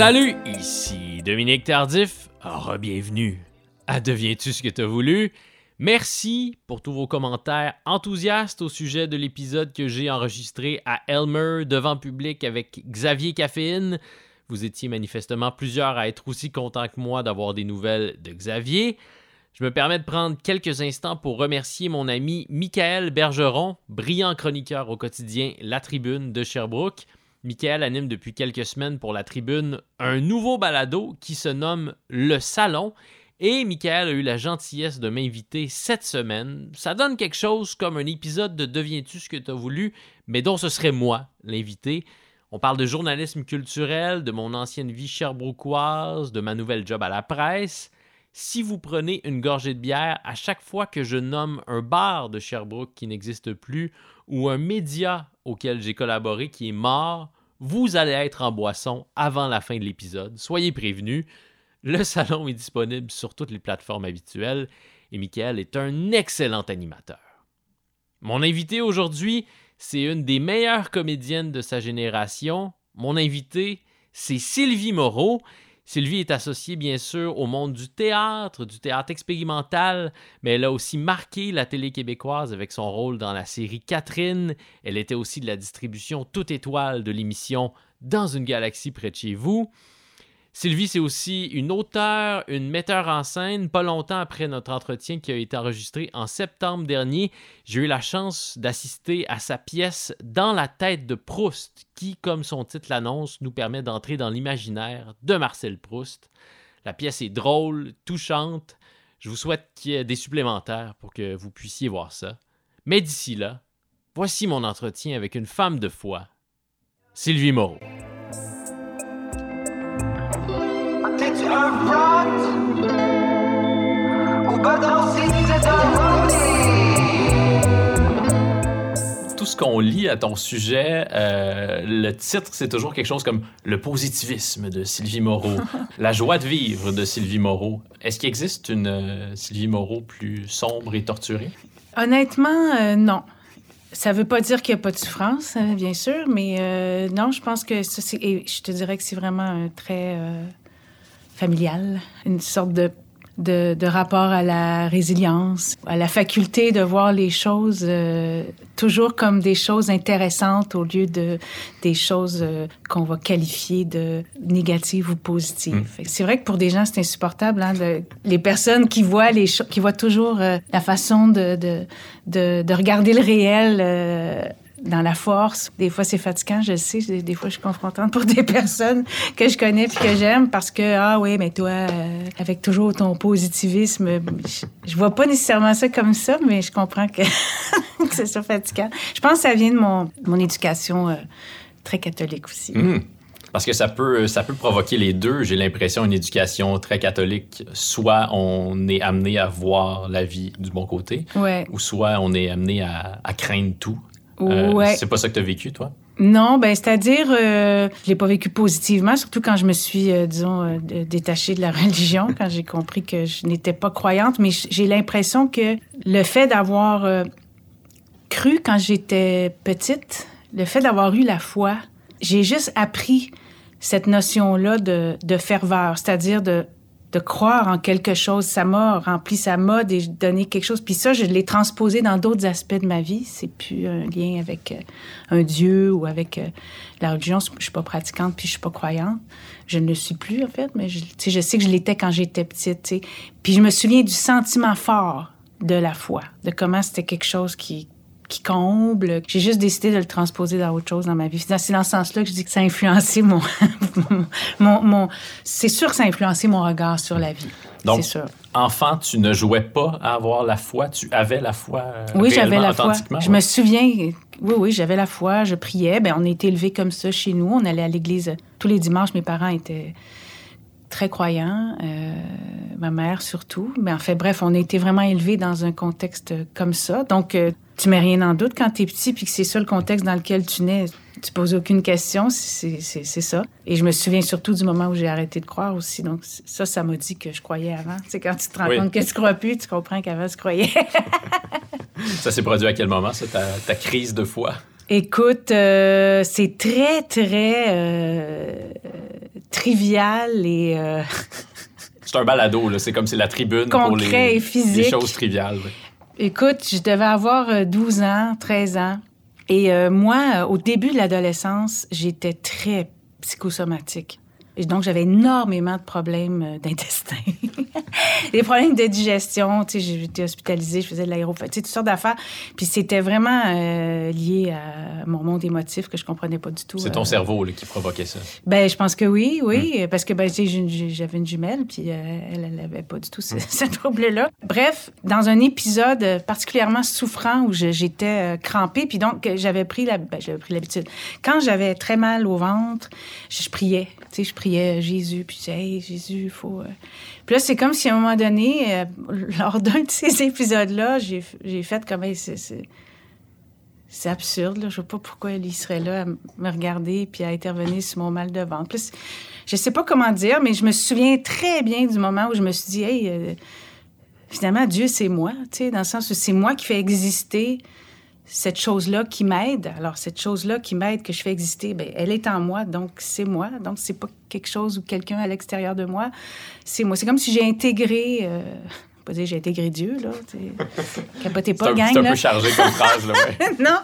Salut, ici Dominique Tardif. Re-bienvenue à Deviens-tu ce que t'as voulu? Merci pour tous vos commentaires enthousiastes au sujet de l'épisode que j'ai enregistré à Elmer devant public avec Xavier Caféine. Vous étiez manifestement plusieurs à être aussi contents que moi d'avoir des nouvelles de Xavier. Je me permets de prendre quelques instants pour remercier mon ami Michael Bergeron, brillant chroniqueur au quotidien La Tribune de Sherbrooke. Michael anime depuis quelques semaines pour La Tribune un nouveau balado qui se nomme Le Salon. Et Michael a eu la gentillesse de m'inviter cette semaine. Ça donne quelque chose comme un épisode de Deviens-tu ce que tu as voulu, mais dont ce serait moi l'invité. On parle de journalisme culturel, de mon ancienne vie cherbrouquoise, de ma nouvelle job à la presse si vous prenez une gorgée de bière à chaque fois que je nomme un bar de Sherbrooke qui n'existe plus ou un média auquel j'ai collaboré qui est mort, vous allez être en boisson avant la fin de l'épisode. Soyez prévenus. Le salon est disponible sur toutes les plateformes habituelles et Michael est un excellent animateur. Mon invité aujourd'hui, c'est une des meilleures comédiennes de sa génération. Mon invité, c'est Sylvie Moreau. Sylvie est associée bien sûr au monde du théâtre, du théâtre expérimental, mais elle a aussi marqué la télé québécoise avec son rôle dans la série Catherine. Elle était aussi de la distribution toute étoile de l'émission Dans une galaxie près de chez vous. Sylvie, c'est aussi une auteure, une metteur en scène. Pas longtemps après notre entretien qui a été enregistré en septembre dernier, j'ai eu la chance d'assister à sa pièce Dans la tête de Proust, qui, comme son titre l'annonce, nous permet d'entrer dans l'imaginaire de Marcel Proust. La pièce est drôle, touchante. Je vous souhaite qu'il y ait des supplémentaires pour que vous puissiez voir ça. Mais d'ici là, voici mon entretien avec une femme de foi, Sylvie Moreau. Tout ce qu'on lit à ton sujet, euh, le titre, c'est toujours quelque chose comme Le positivisme de Sylvie Moreau, La joie de vivre de Sylvie Moreau. Est-ce qu'il existe une euh, Sylvie Moreau plus sombre et torturée? Honnêtement, euh, non. Ça ne veut pas dire qu'il n'y a pas de souffrance, hein, bien sûr, mais non, je pense que ça, c'est. Je te dirais que c'est vraiment un très familiale, une sorte de, de, rapport à la résilience, à la faculté de voir les choses euh, toujours comme des choses intéressantes au lieu de des choses euh, qu'on va qualifier de négatives ou positives. Mm. C'est vrai que pour des gens, c'est insupportable. Hein, les personnes qui voient les qui voient toujours euh, la façon de, de, de, de, regarder le réel dans la force. Des fois, c'est fatigant, je sais. Des fois, je suis confrontante pour des personnes que je connais puis que j'aime parce que, ah oui, mais toi, euh, avec toujours ton positivisme, je, vois pas nécessairement ça comme ça, mais je comprends que, c'est ça fatigant. Je pense que ça vient de mon, mon éducation euh, très catholique aussi. Mmh. Parce que ça peut, ça peut provoquer les deux. J'ai l'impression, une éducation très catholique, soit on est amené à voir la vie du bon côté, ou soit on est amené à, à craindre tout, euh, ouais. c'est pas ça que tu as vécu, toi? Non, ben c'est-à-dire, euh, je l'ai pas vécu positivement, surtout quand je me suis, euh, disons, euh, détachée de la religion, quand j'ai compris que je n'étais pas croyante. Mais j'ai l'impression que le fait d'avoir cru quand j'étais petite, le fait d'avoir eu la foi, j'ai juste appris cette notion-là de, de ferveur, c'est-à-dire de de croire en quelque chose. Ça m'a rempli, ça m'a donné quelque chose. Puis ça, je l'ai transposé dans d'autres aspects de ma vie. C'est plus un lien avec euh, un Dieu ou avec euh, la religion. Je suis pas pratiquante, puis je suis pas croyante. Je ne le suis plus, en fait, mais je, je sais que je l'étais quand j'étais petite. Puis je me souviens du sentiment fort de la foi, de comment c'était quelque chose qui, qui comble. J'ai juste décidé de le transposer dans autre chose dans ma vie. C'est dans ce sens-là que je dis que ça a influencé mon... mon, mon c'est sûr que ça a influencé mon regard sur la vie. Donc, sûr. enfant, tu ne jouais pas à avoir la foi, tu avais la foi euh, Oui, j'avais la foi. Je me souviens, oui, oui, j'avais la foi, je priais. Ben, on a été élevés comme ça chez nous. On allait à l'église tous les dimanches. Mes parents étaient très croyants, euh, ma mère surtout. Mais en fait, bref, on a été vraiment élevés dans un contexte comme ça. Donc, euh, tu mets rien en doute quand tu es petit, puis que c'est ça le contexte dans lequel tu nais. Tu poses aucune question, c'est ça. Et je me souviens surtout du moment où j'ai arrêté de croire aussi. Donc, ça, ça m'a dit que je croyais avant. C'est quand tu te rends compte que tu crois plus, tu comprends qu'avant, tu croyais. ça s'est produit à quel moment, ça, ta, crise de foi? Écoute, euh, c'est très, très, euh, trivial et... euh, C'est un balado, là. C'est comme c'est la tribune pour Concret les, et physique. les choses triviales. ouais. Écoute, je devais avoir euh, 12 ans, 13 ans. Et euh, moi, euh, au début de l'adolescence, j'étais très psychosomatique. Et donc, j'avais énormément de problèmes euh, d'intestin. Des problèmes de digestion. Tu sais, été hospitalisée, je faisais de l'aérophonie, tu sais, toutes sortes d'affaires. Puis c'était vraiment euh, lié à mon monde émotif que je comprenais pas du tout. C'est ton euh, cerveau là, qui provoquait ça. ben, je pense que oui, oui, parce que ben, tu sais, j'avais une jumelle, puis euh, elle, elle avait pas du tout ce, ce trouble-là. Bref, dans un épisode particulièrement souffrant où j'étais crampée, puis donc j'avais pris la, ben, j'avais pris l'habitude. Quand j'avais très mal au ventre, je, je priais, tu sais, je priais Jésus, puis je disais, hey Jésus, il faut. euh. Puis là, c'est comme si à un moment donné, euh, lors d'un de ces épisodes-là, j'ai j'ai fait comme, Hey, c'est- absurde. Là. Je sais pas pourquoi il serait là à me regarder puis à intervenir sur mon mal de ventre. Plus, je sais pas comment dire, mais je me souviens très bien du moment où je me suis dit, hey, euh, finalement, Dieu, c'est moi. Tu sais, dans le sens où c'est moi qui fais exister cette chose-là qui m'aide. Alors, cette chose-là qui m'aide, que je fais exister, ben, elle est en moi, donc c'est moi. Donc, c'est pas quelque chose ou quelqu'un à l'extérieur de moi. C'est moi. C'est comme si j'ai intégré. Euh, pas dire j'ai intégré Dieu, là. Capotez pas, gang, c'est un là. peu chargé comme phrase. Là, ouais. non,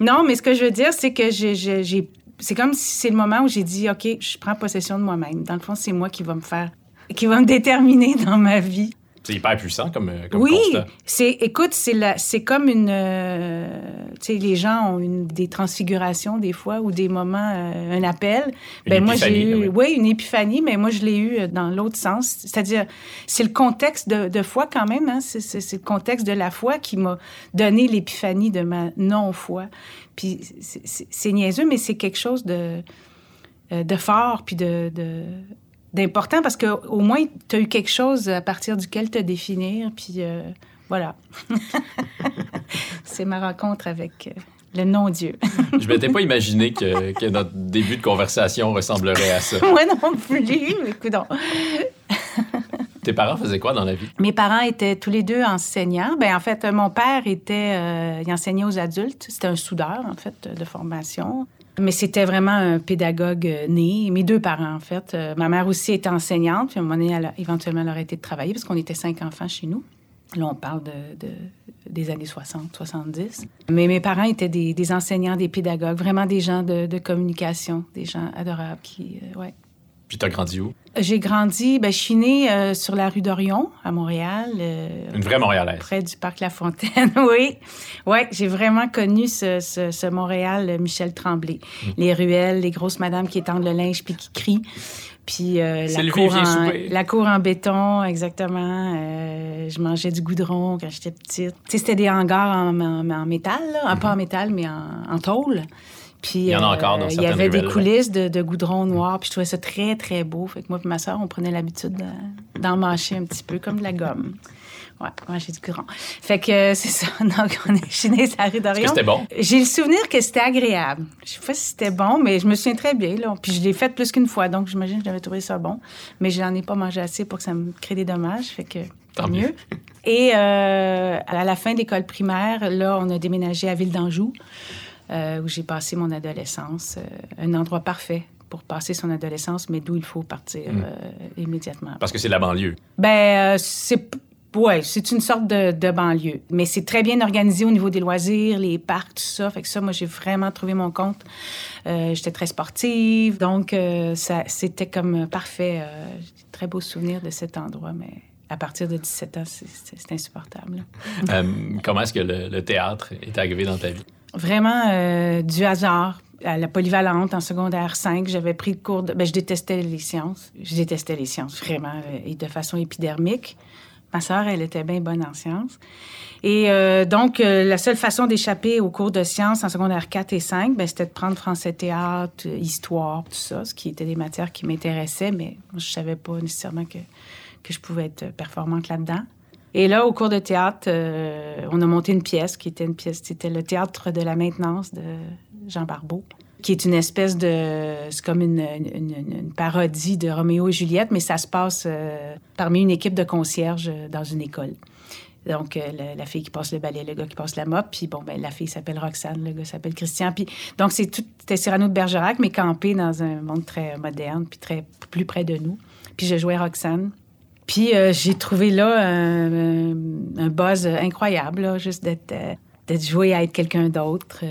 non, mais ce que je veux dire, c'est que j'ai- c'est comme si c'est le moment où j'ai dit, OK, je prends possession de moi-même. Dans le fond, c'est moi qui va me faire, qui va me déterminer dans ma vie. C'est hyper puissant comme, euh, comme oui, constat. écoute, c'est comme une, euh, tu sais, les gens ont une, des transfigurations des fois ou des moments, euh, un appel. Une ben moi j'ai eu, oui, une épiphanie, mais moi je l'ai eu dans l'autre sens, c'est-à-dire c'est le contexte de, de foi quand même, hein? c'est, le contexte de la foi qui m'a donné l'épiphanie de ma non-foi. Puis c'est, niaiseux, mais c'est quelque chose de, de fort puis de, de- d'important parce que au moins tu as eu quelque chose à partir duquel te définir puis euh, voilà. c'est ma rencontre avec euh, le non-dieu. Je m'étais pas imaginé que, que notre début de conversation ressemblerait à ça. Moi non plus, écoute Tes parents faisaient quoi dans la vie? Mes parents étaient tous les deux enseignants. Ben en fait, mon père était, euh, il enseignait aux adultes. C'était un soudeur en fait de formation. Mais c'était vraiment un pédagogue euh, né. Mes deux parents en fait. Euh, ma mère aussi était enseignante. Puis à un moment donné, elle a éventuellement elle a arrêté de travailler parce qu'on était cinq enfants chez nous. Là, on parle de, de- des années 60, 70. Mais mes parents étaient des, enseignants, des pédagogues, vraiment des gens de, de communication, des gens adorables qui, euh, ouais. Puis t'as grandi où? J'ai grandi, ben, je suis née euh, sur la rue d'Orion, à Montréal, euh, Une vraie Montréalaise. près du parc La Fontaine. oui, ouais, j'ai vraiment connu ce, ce- ce Montréal euh, Michel Tremblay. Mm. Les ruelles, les grosses madames qui étendent le linge puis qui crient. Puis euh, la, cour en, la cour en béton, exactement. Euh, je mangeais du goudron quand j'étais petite. Tu sais, c'était des hangars en, en- en métal, là. pas en métal, mais en tôle. Puis. Il y en a encore dans Il y avait des coulisses de, de goudron noir, puis je trouvais ça très, très beau. Fait que moi et ma soeur, on prenait l'habitude de- d'en mâcher un petit peu, comme de la gomme. Ouais, manger du courant. Fait que euh, c'est ça. Donc, on est chez les Est-ce d'Orion. que c'était bon? J'ai le souvenir que c'était agréable. Je sais pas si c'était bon, mais je me souviens très bien. Là. Puis je l'ai fait plus qu'une fois, donc j'imagine que j'avais trouvé ça bon. Mais je n'en ai pas mangé assez pour que ça me crée des dommages. Fait que tant, Tant mieux. mieux. Et euh, à la fin de l'école primaire, là, on a déménagé à Ville d'Anjou, euh, où j'ai passé mon adolescence. Euh, un endroit parfait pour passer son adolescence, mais d'où il faut partir Mm. euh, immédiatement. Parce que c'est la banlieue. Ben, c'est. Ouais, c'est une sorte de, de banlieue. Mais c'est très bien organisé au niveau des loisirs, les parcs, tout ça. Fait que ça, moi, j'ai vraiment trouvé mon compte. Euh, J'étais très sportive. Donc, euh, ça, c'était comme parfait. Euh, j'ai très beaux souvenirs de cet endroit, mais à partir de 17 ans, c'est- insupportable. comment est-ce que le, le théâtre est arrivé dans ta vie? Vraiment euh, du hasard. À la polyvalente, en secondaire 5, j'avais pris le cours de... Ben, je détestais les sciences. Je détestais les sciences, vraiment, euh, et de façon épidermique. Ma sœur, elle était bien bonne en sciences. Et euh, donc, la seule façon d'échapper aux cours de sciences en secondaire 4 et 5, ben, c'était de prendre français théâtre, histoire, tout ça, ce qui étaient des matières qui m'intéressaient, mais je savais pas nécessairement que, que je pouvais être performante là-dedans. Et là, au cours de théâtre, euh, on a monté une pièce qui était une pièce, c'était le théâtre de la maintenance de Jean Barbeau, qui est une espèce de, c'est comme une, parodie de Roméo et Juliette, mais ça se passe euh, parmi une équipe de concierges euh, dans une école. Donc, la, fille qui passe le balai, le gars qui passe la mop. Puis, bon, ben, la fille s'appelle Roxane, le gars s'appelle Christian. Puis, donc, c'est tout, c'était Cyrano de Bergerac, mais campé dans un monde très moderne, puis très plus près de nous. Puis, je jouais Roxane. Puis, euh, j'ai trouvé là un, un, buzz incroyable, là, juste d'être. Euh, d'être joué à être quelqu'un d'autre,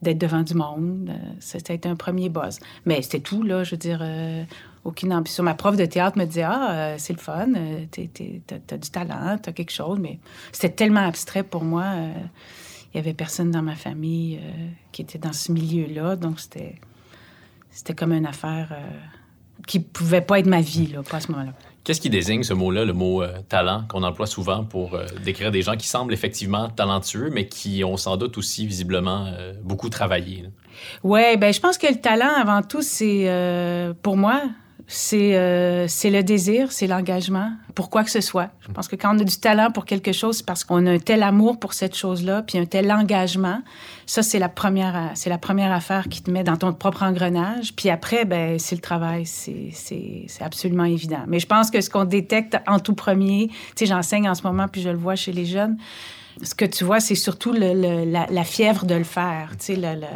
d'être devant du monde. c'était un premier buzz. Mais c'était tout, là. Je veux dire, aucune ambition. Ma prof de théâtre me disait Ah, euh, c'est le fun, euh, t'as du talent, t'as quelque chose. Mais c'était tellement abstrait pour moi. Euh, il y avait personne dans ma famille qui était dans ce milieu-là. Donc, c'était, c'était comme une affaire qui pouvait pas être ma vie, là, pas à ce moment-là. Qu'est-ce qui désigne ce mot-là, le mot talent, qu'on emploie souvent pour décrire des gens qui semblent effectivement talentueux, mais qui ont sans doute aussi visiblement beaucoup travaillé? Oui, ben je pense que le talent, avant tout, c'est, pour moi, euh, c'est le désir, c'est l'engagement, pour quoi que ce soit. Je pense que quand on a du talent pour quelque chose, c'est parce qu'on a un tel amour pour cette chose-là, puis un tel engagement. Ça, c'est la première, la première affaire qui te met dans ton propre engrenage. Puis après, ben, c'est le travail. C'est absolument évident. Mais je pense que ce qu'on détecte en tout premier, tu sais, j'enseigne en ce moment, puis je le vois chez les jeunes, ce que tu vois, c'est surtout la, fièvre de le faire, tu sais, le,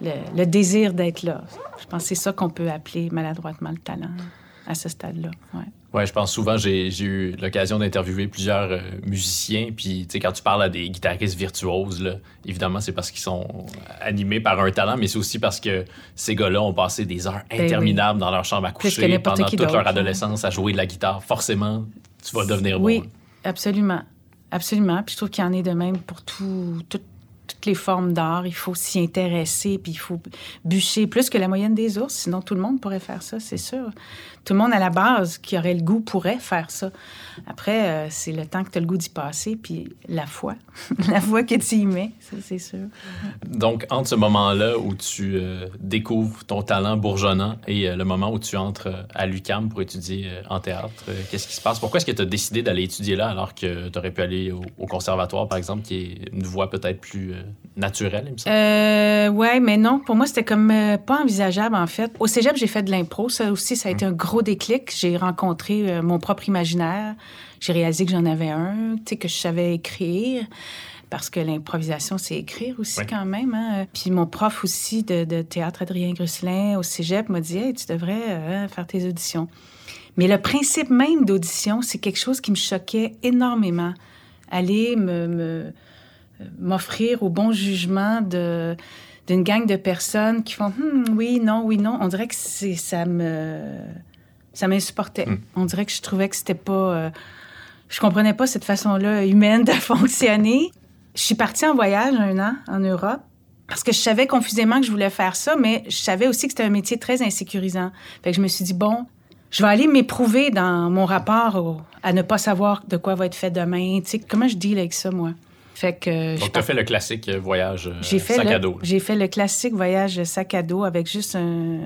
désir d'être là. Je pense que c'est ça qu'on peut appeler maladroitement le talent à ce stade-là. Ouais. Ouais, je pense souvent, j'ai eu l'occasion d'interviewer plusieurs euh, musiciens. Puis, tu sais, quand tu parles à des guitaristes virtuoses, là, évidemment, c'est parce qu'ils sont animés par un talent, mais c'est aussi parce que ces gars-là ont passé des heures ben interminables dans leur chambre à coucher pendant toute leur adolescence à jouer de la guitare. Forcément, tu vas devenir bon. Oui, absolument. Absolument. Puis je trouve qu'il y en est de même pour tout, tout toutes les formes d'art. Il faut s'y intéresser, puis il faut bûcher plus que la moyenne des ours. Sinon, tout le monde pourrait faire ça, c'est sûr. Tout le monde à la base qui aurait le goût pourrait faire ça. Après, euh, c'est le temps que tu as le goût d'y passer, puis la foi. la foi que tu y mets, c'est sûr. Donc, entre ce moment-là où tu euh, découvres ton talent bourgeonnant et euh, le moment où tu entres à l'UCAM pour étudier en théâtre, qu'est-ce qui se passe? Pourquoi est-ce que tu as décidé d'aller étudier là alors que tu aurais pu aller au, conservatoire, par exemple, qui est une voie peut-être plus naturelle, il me semble? Euh, ouais, mais non. Pour moi, c'était comme pas envisageable, en fait. Au cégep, j'ai fait de l'impro. Ça aussi, ça a été un gros déclic. J'ai rencontré mon propre imaginaire. J'ai réalisé que j'en avais un, tu sais, que je savais écrire parce que l'improvisation, c'est écrire aussi quand même. Hein. Puis mon prof aussi de, théâtre, Adrien Grusselin, au cégep, m'a dit hey, tu devrais euh, faire tes auditions. Mais le principe même d'audition, c'est quelque chose qui me choquait énormément. Aller me, m'offrir au bon jugement de d'une gang de personnes qui font hmm, oui, non, oui, non. On dirait que ça me ça m'insupportait. Hmm. On dirait que je trouvais que c'était pas euh, je comprenais pas cette façon-là humaine de fonctionner. Je suis partie en voyage un an en Europe parce que je savais confusément que je voulais faire ça, mais je savais aussi que c'était un métier très insécurisant. Fait que je me suis dit, bon, je vais aller m'éprouver dans mon rapport à ne pas savoir de quoi va être fait demain. Tu sais, comment je deal avec ça, moi? Fait que, Donc, tu as fait le classique voyage euh, sac à dos. J'ai fait le classique voyage sac à dos avec juste un,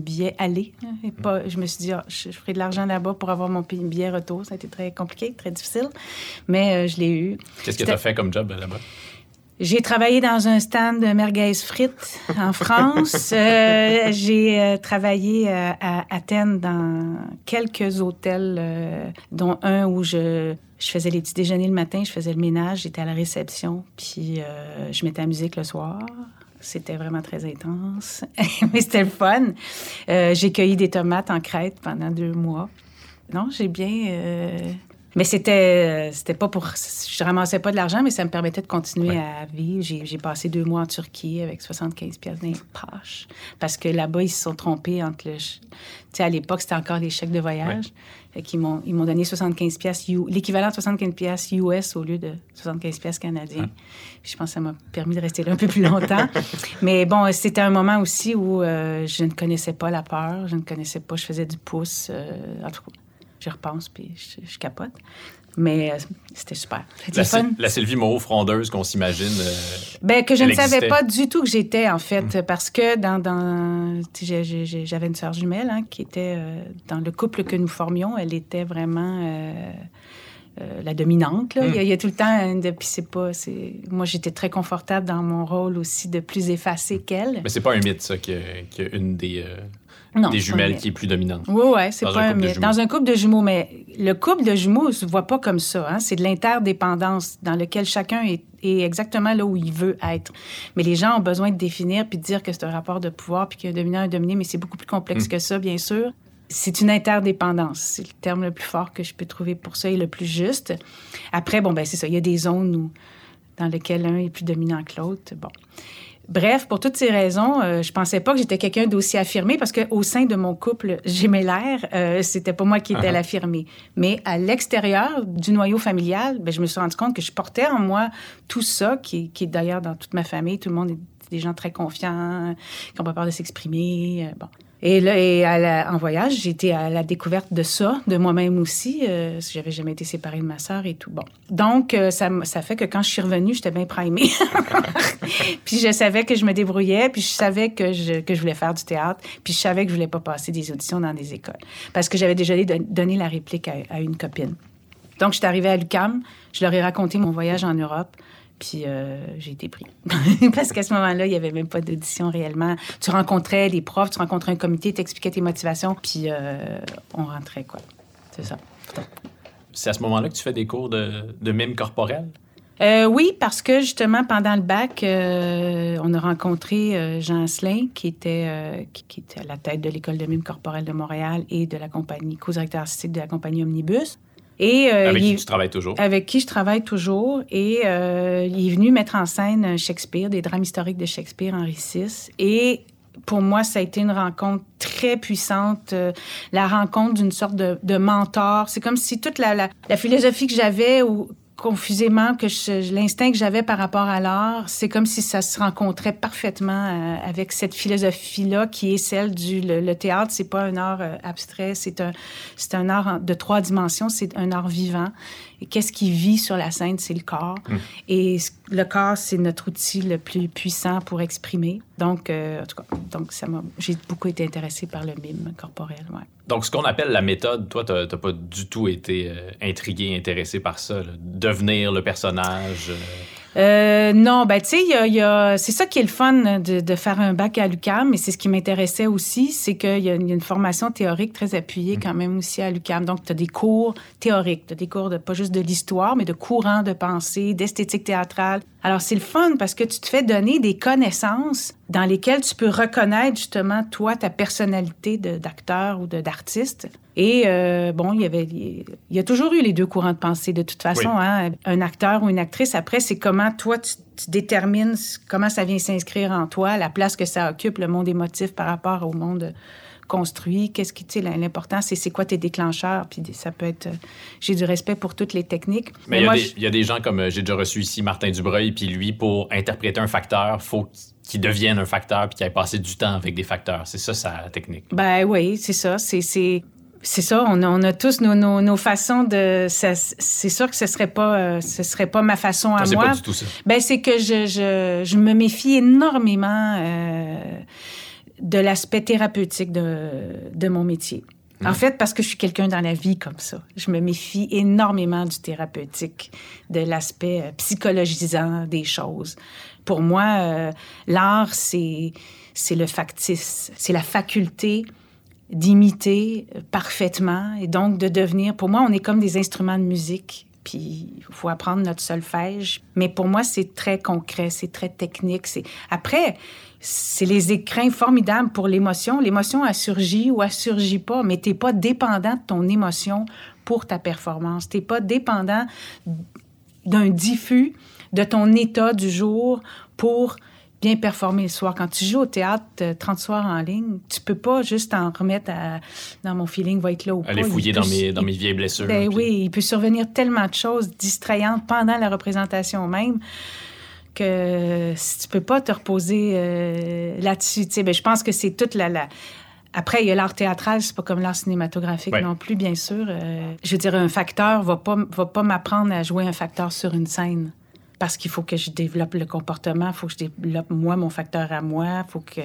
billet aller. Et pas, Je me suis dit, ah, je, ferai de l'argent là-bas pour avoir mon billet retour. Ça a été très compliqué, très difficile, mais euh, je l'ai eu. Qu'est-ce que tu as fait comme job là-bas? J'ai travaillé dans un stand de merguez frites en France. Euh, j'ai travaillé à Athènes dans quelques hôtels, dont un où je je faisais les petits déjeuners le matin, je faisais le ménage, j'étais à la réception, puis euh, je mettais la musique le soir. C'était vraiment très intense, mais c'était le fun. Euh, j'ai cueilli des tomates en Crète pendant deux mois. Non, j'ai bien. Euh, mais c'était, c'était pas pour. Je ramassais pas de l'argent, mais ça me permettait de continuer à vivre. J'ai, passé deux mois en Turquie avec 75 pièces dans Parce que là-bas, ils se sont trompés entre le. Tu sais, à l'époque, c'était encore les chèques de voyage. Ils m'ont, ils m'ont donné 75 pièces, l'équivalent de 75 pièces US au lieu de 75 pièces canadiens. Je pense que ça m'a permis de rester là un peu plus longtemps. Mais bon, c'était un moment aussi où euh, je ne connaissais pas la peur, je ne connaissais pas, je faisais du pouce. Euh, en tout cas, je repense puis je capote. Mais euh, c'était super. La, fun. la, Sylvie Moreau frondeuse qu'on s'imagine. Euh, ben, que je ne savais pas du tout que j'étais, en fait, mm. parce que dans, dans j'avais une sœur jumelle hein, qui était euh, dans le couple que nous formions. Elle était vraiment la dominante. Là. Il, y a, il, y a, tout le temps. Puis c'est pas. Moi, j'étais très confortable dans mon rôle aussi de plus effacée qu'elle. Mais c'est pas un mythe, ça, qu'il y a une des. Non, des jumelles qui est plus dominante. Oui, oui, c'est pas un, mythe. Dans un couple de jumeaux, mais le couple de jumeaux ne se voit pas comme ça. Hein? C'est de l'interdépendance dans lequel chacun est, est, exactement là où il veut être. Mais les gens ont besoin de définir puis de dire que c'est un rapport de pouvoir puis qu'il y a un dominant et un dominé, mais c'est beaucoup plus complexe mm. que ça, bien sûr. C'est une interdépendance. C'est le terme le plus fort que je peux trouver pour ça et le plus juste. Après, bon, ben c'est ça. Il y a des zones où, dans lesquelles l'un est plus dominant que l'autre. Bon. Bref, pour toutes ces raisons, euh, je pensais pas que j'étais quelqu'un d'aussi affirmé parce qu'au sein de mon couple l'air, euh, c'était pas moi qui étais uh-huh. l'affirmé. Mais à l'extérieur du noyau familial, ben, je me suis rendu compte que je portais en moi tout ça, qui, qui est d'ailleurs dans toute ma famille. Tout le monde est des gens très confiants, qui n'ont pas peur de s'exprimer. Euh, bon. Et là, en voyage, j'étais à la découverte de ça, de moi-même aussi. Euh, j'avais jamais été séparée de ma sœur et tout. Bon. Donc, euh, ça, fait que quand je suis revenue, j'étais bien primée. puis je savais que je me débrouillais, puis je savais que je, que je voulais faire du théâtre, puis je savais que je voulais pas passer des auditions dans des écoles. Parce que j'avais déjà donné la réplique à, à une copine. Donc, je suis arrivée à l'UCAM, je leur ai raconté mon voyage en Europe. Puis euh, j'ai été pris. Parce qu'à ce moment-là, il n'y avait même pas d'audition réellement. Tu rencontrais les profs, tu rencontrais un comité, tu expliquais tes motivations, puis euh, on rentrait, quoi. C'est ça. C'est à ce moment-là que tu fais des cours de, de mime corporel? Euh, oui, parce que justement, pendant le bac, on a rencontré Jean Asselin, qui était, qui, était à la tête de l'École de mime corporel de Montréal et de la compagnie, co-directeur artistique de la compagnie Omnibus. Et, euh, avec qui tu travailles toujours? Avec qui je travaille toujours. Et euh, il est venu mettre en scène Shakespeare, des drames historiques de Shakespeare, Henri VI. Et pour moi, ça a été une rencontre très puissante, euh, la rencontre d'une sorte de, de mentor. C'est comme si toute la, la, la philosophie que j'avais ou confusément que l'instinct que j'avais par rapport à l'art, c'est comme si ça se rencontrait parfaitement euh, avec cette philosophie-là qui est celle du le, théâtre. C'est pas un art euh, abstrait, c'est un c'est un art de trois dimensions, c'est un art vivant. Et qu'est-ce qui vit sur la scène, c'est le corps. Mmh. Et le corps, c'est notre outil le plus puissant pour exprimer. Donc, euh, en tout cas, donc ça m'a j'ai beaucoup été intéressée par le mime corporel. Ouais. Donc, ce qu'on appelle la méthode, toi, tu n'as pas du tout été euh, intrigué, intéressé par ça, devenir le personnage. Euh, euh, non, ben tu sais, y a, c'est ça qui est le fun de, de faire un bac à l'UCAM, mais c'est ce qui m'intéressait aussi, c'est qu'il y, a une formation théorique très appuyée mm. quand même aussi à l'UCAM. Donc, tu as des cours théoriques, tu as des cours de pas juste de l'histoire, mais de courant de pensée, d'esthétique théâtrale. Alors, c'est le fun parce que tu te fais donner des connaissances dans lesquelles tu peux reconnaître justement, toi, ta personnalité d'acteur ou d'artiste. Et euh, bon, il y avait, il y a toujours eu les deux courants de pensée de toute façon. Hein? Un acteur ou une actrice, après, c'est comment toi, tu, détermines comment ça vient s'inscrire en toi, la place que ça occupe, le monde émotif par rapport au monde construit, qu'est-ce qui, tu sais, l'important, c'est c'est quoi tes déclencheurs, puis ça peut être, j'ai du respect pour toutes les techniques. Mais, il y, a des gens comme, euh, j'ai déjà reçu ici Martin Dubreuil, puis lui, pour interpréter un facteur, faut qu'il devienne un facteur, puis qu'il ait passé du temps avec des facteurs. C'est ça, sa technique. Ben oui, c'est ça. C'est c'est ça, on a, on a tous nos, nos, nos, façons de. C'est sûr que ce serait pas, euh, ce serait pas ma façon à moi. Pas du tout ça. Ben c'est que je, je, je, me méfie énormément euh, de l'aspect thérapeutique de, de mon métier. En mmh. fait, parce que je suis quelqu'un dans la vie comme ça. Je me méfie énormément du thérapeutique, de l'aspect euh, psychologisant des choses. Pour moi, euh, l'art, c'est c'est le factice, c'est la faculté d'imiter parfaitement et donc de devenir, pour moi, on est comme des instruments de musique. Puis il faut apprendre notre solfège. Mais pour moi, c'est très concret, c'est très technique. C'est après, c'est les écrins formidables pour l'émotion. L'émotion a surgi ou a surgi pas, mais t'es pas dépendant de ton émotion pour ta performance. T'es pas dépendant d'un diffus de ton état du jour pour bien performer le soir. Quand tu joues au théâtre 30 euh, soirs en ligne, tu peux pas juste en remettre à, dans mon feeling va être là ou Aller fouiller dans, mes, dans mes vieilles blessures. Ben oui, il peut survenir tellement de choses distrayantes pendant la représentation même que si tu peux pas te reposer euh, là-dessus, ben, je pense que c'est toute la, la... Après, il y a l'art théâtral, c'est pas comme l'art cinématographique non plus, bien sûr. Euh, je veux dire, un facteur va pas, va pas m'apprendre à jouer un facteur sur une scène parce qu'il faut que je développe le comportement, il faut que je développe moi mon facteur à moi, faut que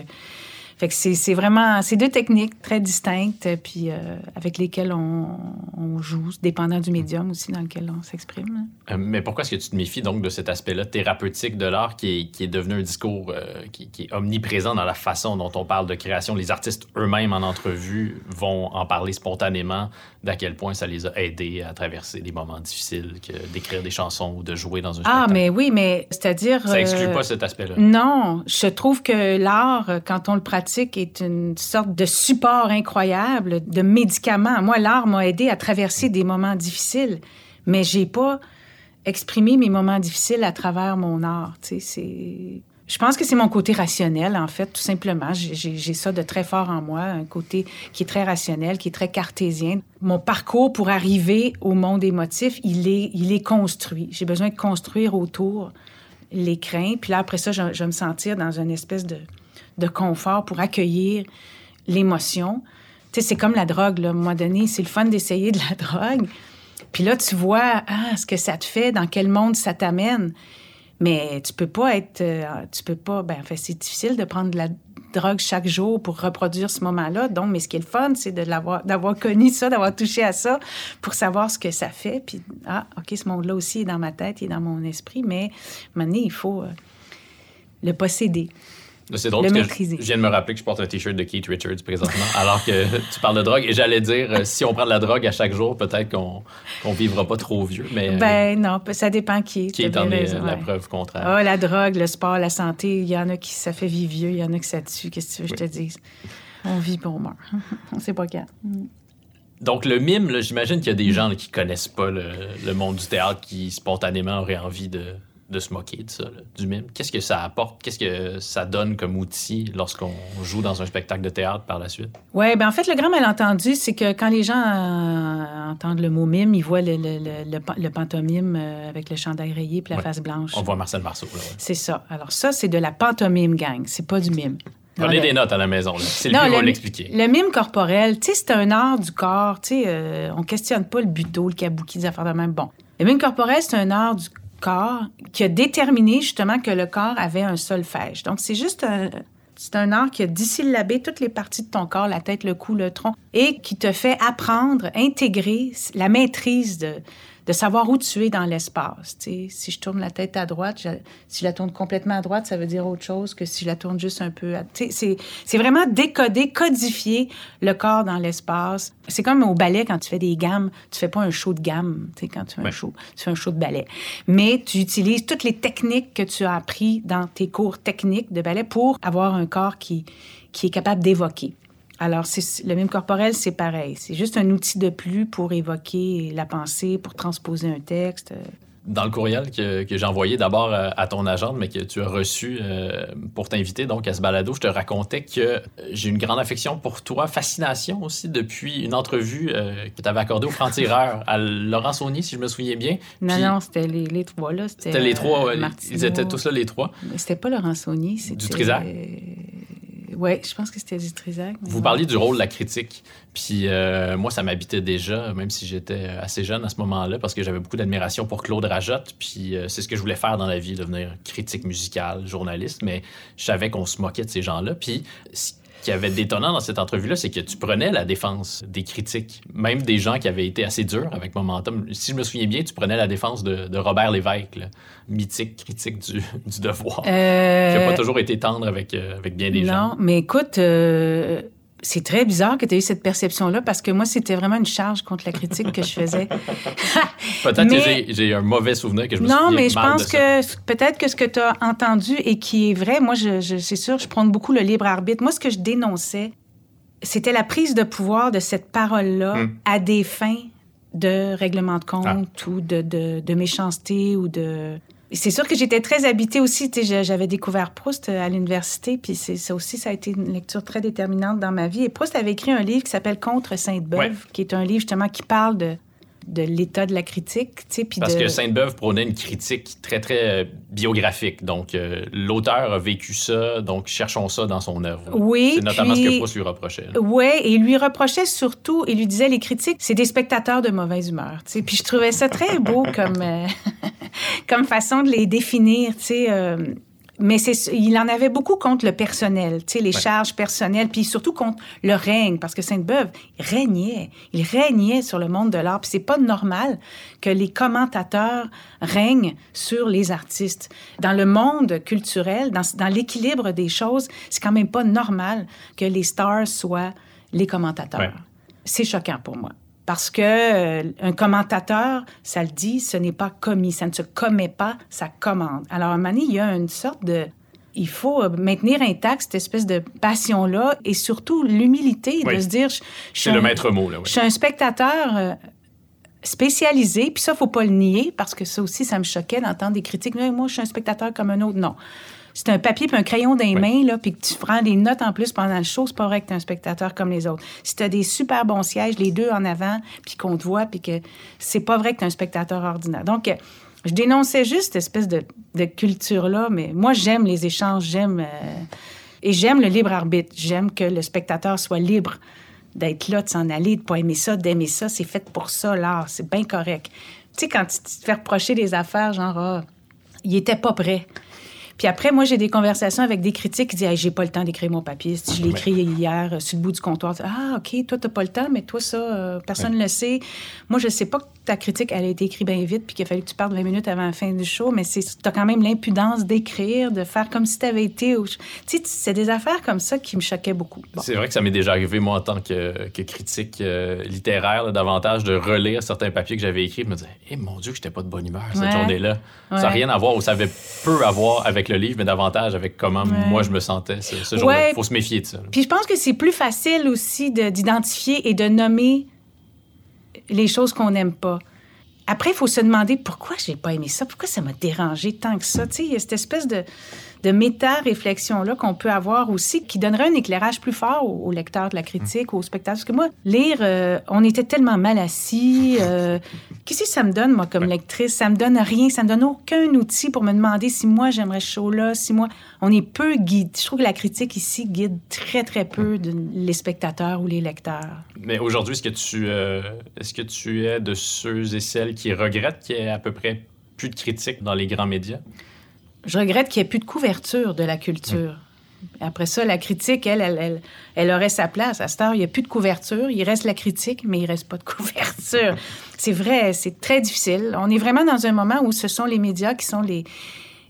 Fait que c'est vraiment, c'est deux techniques très distinctes, puis euh, avec lesquelles on, on, joue, dépendant du médium aussi dans lequel on s'exprime. Euh, mais pourquoi est-ce que tu te méfies donc de cet aspect-là thérapeutique de l'art qui est, qui est, devenu un discours euh, qui, qui, est omniprésent dans la façon dont on parle de création? Les artistes eux-mêmes en entrevue vont en parler spontanément d'à quel point ça les a aidés à traverser des moments difficiles que d'écrire des chansons ou de jouer dans un Ah, mais oui, mais c'est-à-dire... Ça exclut pas cet aspect-là. Non, je trouve que l'art, quand on le pratique, est une sorte de support incroyable, de médicament. Moi, l'art m'a aidé à traverser des moments difficiles, mais j'ai pas exprimé mes moments difficiles à travers mon art. C'est... Je pense que c'est mon côté rationnel, en fait, tout simplement. J'ai ça de très fort en moi, un côté qui est très rationnel, qui est très cartésien. Mon parcours pour arriver au monde émotif, il est, il est construit. J'ai besoin de construire autour les craintes. Puis là, après ça, je, je vais me sentir dans une espèce de, de confort pour accueillir l'émotion. Tu sais, c'est comme la drogue, là. À un moment donné, c'est le fun d'essayer de la drogue. Puis là, tu vois ah, ce que ça te fait, dans quel monde ça t'amène. Mais tu peux pas être... Euh, tu peux pas... Ben, fait, c'est difficile de prendre de la drogue chaque jour pour reproduire ce moment-là. Donc, mais ce qui est le fun, c'est d'avoir connu ça, d'avoir touché à ça pour savoir ce que ça fait. Puis, ah, OK, ce monde-là aussi est dans ma tête, il est dans mon esprit, mais maintenant, il faut euh, le posséder. C'est drôle parce que je viens de me rappeler que je porte un t-shirt de Keith Richards présentement, alors que tu parles de drogue. Et j'allais dire, euh, si on prend de la drogue à chaque jour, peut-être qu'on ne vivra pas trop vieux. Mais, euh, ben non, ça dépend qui. Qui est en la preuve contraire. Ah, la drogue, le sport, la santé, il y en a qui ça fait vivre vieux, il y en a qui ça tue. Qu'est-ce que tu veux que je te dise? On vit pour on meurt. on sait pas quand. Donc, le mime, j'imagine qu'il y a des gens qui connaissent pas le monde du théâtre qui spontanément auraient envie de de se moquer de ça, du mime? Qu'est-ce que ça apporte? Qu'est-ce que ça donne comme outil lorsqu'on joue dans un spectacle de théâtre par la suite? Oui, ben en fait, le grand malentendu, c'est que quand les gens euh, entendent le mot mime, ils voient le, le, le, pantomime euh, avec le chandail rayé puis la face blanche. On voit Marcel Marceau. C'est ça. Alors ça, c'est de la pantomime, gang. C'est pas du mime. Prenez des notes à la maison. C'est le va l'expliquer. Le mime corporel, tu sais, c'est un art du corps. Tu sais, euh, on questionne pas le buto, le kabuki, des affaires de même. Bon. Le mime corporel, c'est un art du corps qui a déterminé justement que le corps avait un solfège. Donc, c'est juste un, c'est un art qui a dissyllabé toutes les parties de ton corps, la tête, le cou, le tronc, et qui te fait apprendre, intégrer la maîtrise de, de savoir où tu es dans l'espace. Si je tourne la tête à droite, si je la tourne complètement à droite, ça veut dire autre chose que si je la tourne juste un peu à... C'est vraiment décoder, codifier le corps dans l'espace. C'est comme au ballet, quand tu fais des gammes, tu fais pas un show de gamme, quand tu fais un show, tu fais un show de ballet. Mais tu utilises toutes les techniques que tu as appris dans tes cours techniques de ballet pour avoir un corps qui, qui est capable d'évoquer. Alors, le mime corporel, c'est pareil. C'est juste un outil de plus pour évoquer la pensée, pour transposer un texte. Dans le courriel que, que j'ai envoyé d'abord euh, à ton agente, mais que tu as reçu euh, pour t'inviter donc à ce balado, je te racontais que j'ai une grande affection pour toi, fascination aussi depuis une entrevue euh, que tu avais accordée au franc-tireur à Laurent Saunier, si je me souviens bien. Non, non, c'était les, les, trois là. C'était les trois, ils étaient tous là les trois. C'était pas Laurent Saunier, c'était... Du Trisac? Oui, je pense que c'était du Trisac. Vous parliez du rôle de la critique. Puis euh, moi, ça m'habitait déjà, même si j'étais assez jeune à ce moment-là, parce que j'avais beaucoup d'admiration pour Claude Rajotte. Puis euh, c'est ce que je voulais faire dans la vie, devenir critique musicale, journaliste. Mais je savais qu'on se moquait de ces gens-là. Puis qui avait détonnant dans cette entrevue-là, c'est que tu prenais la défense des critiques, même des gens qui avaient été assez durs avec Momentum. Si je me souviens bien, tu prenais la défense de, Robert Lévesque, mythique critique du, devoir, euh... qui n'a pas toujours été tendre avec, euh, avec bien des gens. Non, mais écoute, euh, c'est très bizarre que tu aies eu cette perception-là parce que moi, c'était vraiment une charge contre la critique que je faisais. peut-être que j'ai un mauvais souvenir que je me Non, mais je pense que peut-être que ce que tu as entendu et qui est vrai, moi, je, c'est sûr, je prends beaucoup le libre arbitre. Moi, ce que je dénonçais, c'était la prise de pouvoir de cette parole-là hmm. à des fins de règlement de compte ah. ou de, de, de méchanceté ou de c'est sûr que j'étais très habitée aussi. J'avais découvert Proust euh, à l'université, puis ça aussi, ça a été une lecture très déterminante dans ma vie. Et Proust avait écrit un livre qui s'appelle Contre Sainte-Beuve, qui est un livre justement qui parle de, de l'état de la critique. Parce que Sainte-Beuve prônait une critique très, très euh, biographique. Donc, euh, l'auteur a vécu ça, donc cherchons ça dans son œuvre. Oui. C'est notamment ce que Proust lui reprochait. Oui, et il lui reprochait surtout, il lui disait, les critiques, c'est des spectateurs de mauvaise humeur. Puis je trouvais ça très beau comme, euh, comme façon de les définir. Mais il en avait beaucoup contre le personnel, tu sais, les charges personnelles, puis surtout contre le règne, parce que Sainte-Beuve régnait. Il régnait sur le monde de l'art. Puis c'est pas normal que les commentateurs règnent sur les artistes. Dans le monde culturel, dans, dans l'équilibre des choses, c'est quand même pas normal que les stars soient les commentateurs. C'est choquant pour moi. Parce que euh, un commentateur, ça le dit, ce n'est pas commis, ça ne se commet pas, ça commande. Alors, à un moment donné, il y a une sorte de... Il faut euh, maintenir intact cette espèce de passion-là et surtout l'humilité de se dire... C'est le maître mot, là. Je suis un spectateur euh, spécialisé, puis ça, faut pas le nier, parce que ça aussi, ça me choquait d'entendre des critiques. Moi, je suis un spectateur comme un autre. Non c'est un papier puis un crayon dans les mains, là, puis que tu prends des notes en plus pendant le show, c'est pas vrai que tu es un spectateur comme les autres. Si tu as des super bons sièges, les deux en avant, puis qu'on te voit, puis que c'est pas vrai que tu es un spectateur ordinaire. Donc, euh, je dénonçais juste cette espèce de, culture-là, mais moi, j'aime les échanges, j'aime... Euh, et j'aime le libre arbitre. J'aime que le spectateur soit libre d'être là, de s'en aller, de pas aimer ça, d'aimer ça. C'est fait pour ça, l'art. C'est bien correct. Tu sais, quand tu te fais reprocher des affaires, genre, ah, il était pas prêt. Puis après, moi, j'ai des conversations avec des critiques qui disent J'ai pas le temps d'écrire mon papier. Si je l'ai écrit hier euh, sur le bout du comptoir, ah, OK, toi, t'as pas le temps, mais toi, ça, euh, personne ne le sait. Moi, je sais pas ta critique, elle a été écrite bien vite, puis qu'il a fallu que tu partes 20 minutes avant la fin du show, mais tu as quand même l'impudence d'écrire, de faire comme si tu avais été. Tu sais, c'est des affaires comme ça qui me choquaient beaucoup. C'est vrai que ça m'est déjà arrivé, moi, en tant que, critique euh, littéraire, davantage de relire certains papiers que j'avais écrits et me dire Eh mon Dieu, que j'étais pas de bonne humeur cette journée-là. Ça n'a rien à voir, ou ça avait peu à voir avec le livre, mais davantage avec comment moi je me sentais ce, jour-là. Il faut se méfier de ça. Puis je pense que c'est plus facile aussi d'identifier et de nommer les choses qu'on n'aime pas. Après, il faut se demander pourquoi j'ai pas aimé ça, pourquoi ça m'a dérangé tant que ça. Tu sais, il y a cette espèce de, de méta-réflexion-là qu'on peut avoir aussi, qui donnerait un éclairage plus fort aux, lecteurs de la critique, aux spectateurs. Parce que moi, lire, euh, on était tellement mal assis. Euh, qu'est-ce que ça me donne, moi, comme lectrice? Ça me donne rien, ça me donne aucun outil pour me demander si moi, j'aimerais ce show-là, si moi... On est peu guide. Je trouve que la critique ici guide très, très peu les spectateurs ou les lecteurs. Mais aujourd'hui, est-ce que, tu, euh, est-ce que tu es de ceux et celles qui regrettent qu'il y ait à peu près plus de critiques dans les grands médias? Je regrette qu'il n'y ait plus de couverture de la culture. Après ça, la critique, elle, elle, elle, aurait sa place. À cette heure, il n'y a plus de couverture. Il reste la critique, mais il ne reste pas de couverture. C'est vrai, c'est très difficile. On est vraiment dans un moment où ce sont les médias qui sont les,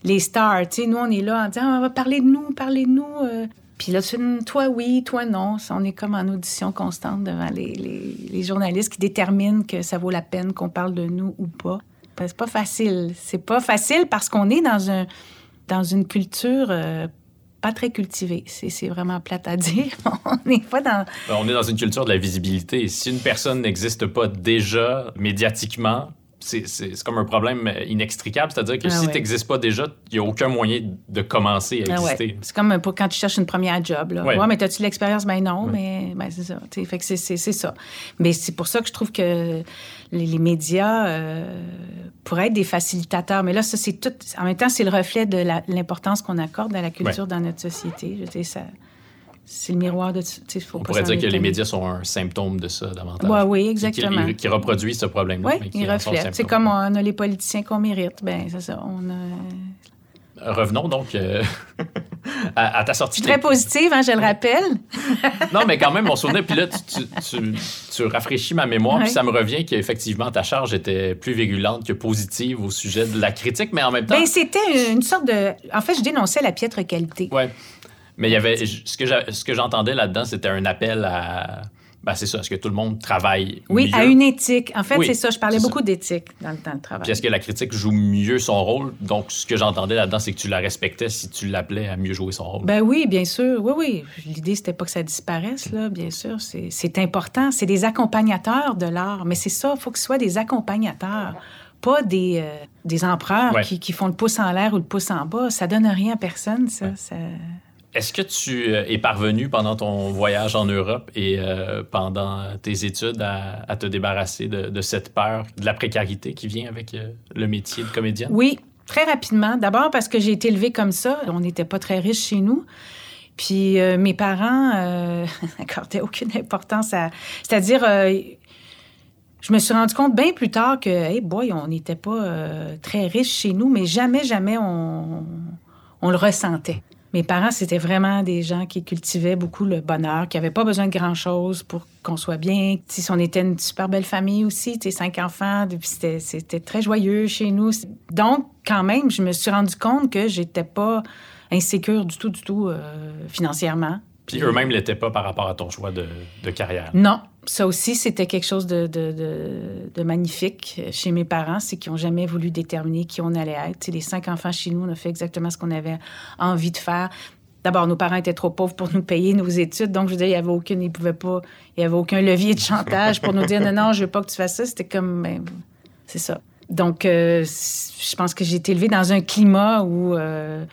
les stars. nous, on est là en disant ah, on va parler de nous, parler de nous. Euh. Puis là, toi oui, toi non. On est comme en audition constante devant les, les, les journalistes qui déterminent que ça vaut la peine qu'on parle de nous ou pas. Ben, c'est pas facile. C'est pas facile parce qu'on est dans, un, dans une culture euh, pas très cultivée. C'est vraiment plate à dire. on n'est pas dans... Ben, on est dans une culture de la visibilité. Si une personne n'existe pas déjà médiatiquement, c'est comme un problème inextricable. C'est-à-dire que ah si tu n'existes pas déjà, il n'y a aucun moyen de commencer à ah exister. C'est comme pour quand tu cherches une première job. Là. Ouais. mais as-tu l'expérience? Ben non, mais ben, c'est ça. Fait que c'est ça. Mais c'est pour ça que je trouve que les, médias euh, pourraient être des facilitateurs. Mais là, ça, c'est tout. En même temps, c'est le reflet de l'importance qu'on accorde à la culture dans notre société. Je sais, ça c'est le miroir de. Faut On pourrait dire que les médias sont un symptôme de ça davantage. Ouais, oui, exactement. Qui, reproduisent ce problème-là. Oui, ils reflètent. C'est comme on a les politiciens qu'on mérite. Ben, c'est ça. On Revenons donc euh, à, ta sortie. Très positive, hein, je le rappelle. non, mais quand même, mon souvenir. Puis là, tu, tu, rafraîchis ma mémoire, puis ça me revient qu'effectivement, ta charge était plus virulente que positive au sujet de la critique, mais en même temps. Ben, c'était une sorte de. En fait, je dénonçais la piètre qualité. Oui. Mais il y avait ce que j'entendais là-dedans, c'était un appel à ben c'est ça, est-ce que tout le monde travaille Oui, à une éthique. En fait, c'est ça, je parlais beaucoup d'éthique dans, le travail. Puis est-ce que la critique joue mieux son rôle? Donc, ce que j'entendais là-dedans, c'est que tu la respectais si tu l'appelais à mieux jouer son rôle. Ben oui, bien sûr. Oui, oui. L'idée, c'était pas que ça disparaisse, là, bien sûr. C'est important. C'est des accompagnateurs de l'art. Mais c'est ça, il faut que ce soit des accompagnateurs pas des, euh, des empereurs qui, qui, font le pouce en l'air ou le pouce en bas. Ça donne rien à personne, ça. ça... Est-ce que tu euh, es parvenu pendant ton voyage en Europe et euh, pendant tes études à, te débarrasser de, cette peur, de la précarité qui vient avec euh, le métier de comédienne? Oui, très rapidement. D'abord parce que j'ai été élevée comme ça. On n'était pas très riches chez nous. Puis mes parents n'accordaient aucune importance à... C'est-à-dire, je me suis rendu compte bien plus tard que, hey boy, on n'était pas très riches chez nous, mais jamais, jamais on le ressentait. Mes parents, c'était vraiment des gens qui cultivaient beaucoup le bonheur, qui n'avaient pas besoin de grand-chose pour qu'on soit bien. Si on était une super belle famille aussi, tu cinq enfants, c'était très joyeux chez nous. Donc, quand même, je me suis rendu compte que j'étais pas insécure du tout, du tout euh, financièrement. Eux-mêmes l'étaient pas par rapport à ton choix de, carrière? Non, ça aussi, c'était quelque chose de, magnifique chez mes parents, c'est qu'ils n'ont jamais voulu déterminer qui on allait être. les cinq enfants chez nous, on a fait exactement ce qu'on avait envie de faire. D'abord, nos parents étaient trop pauvres pour nous payer nos études, donc je veux dire, il n'y avait aucune, ils pouvaient pas, il y avait aucun levier de chantage pour nous dire non, non, je veux pas que tu fasses ça. C'était comme, ben, c'est ça. Donc, euh, je pense que j'ai été élevée dans un climat où euh,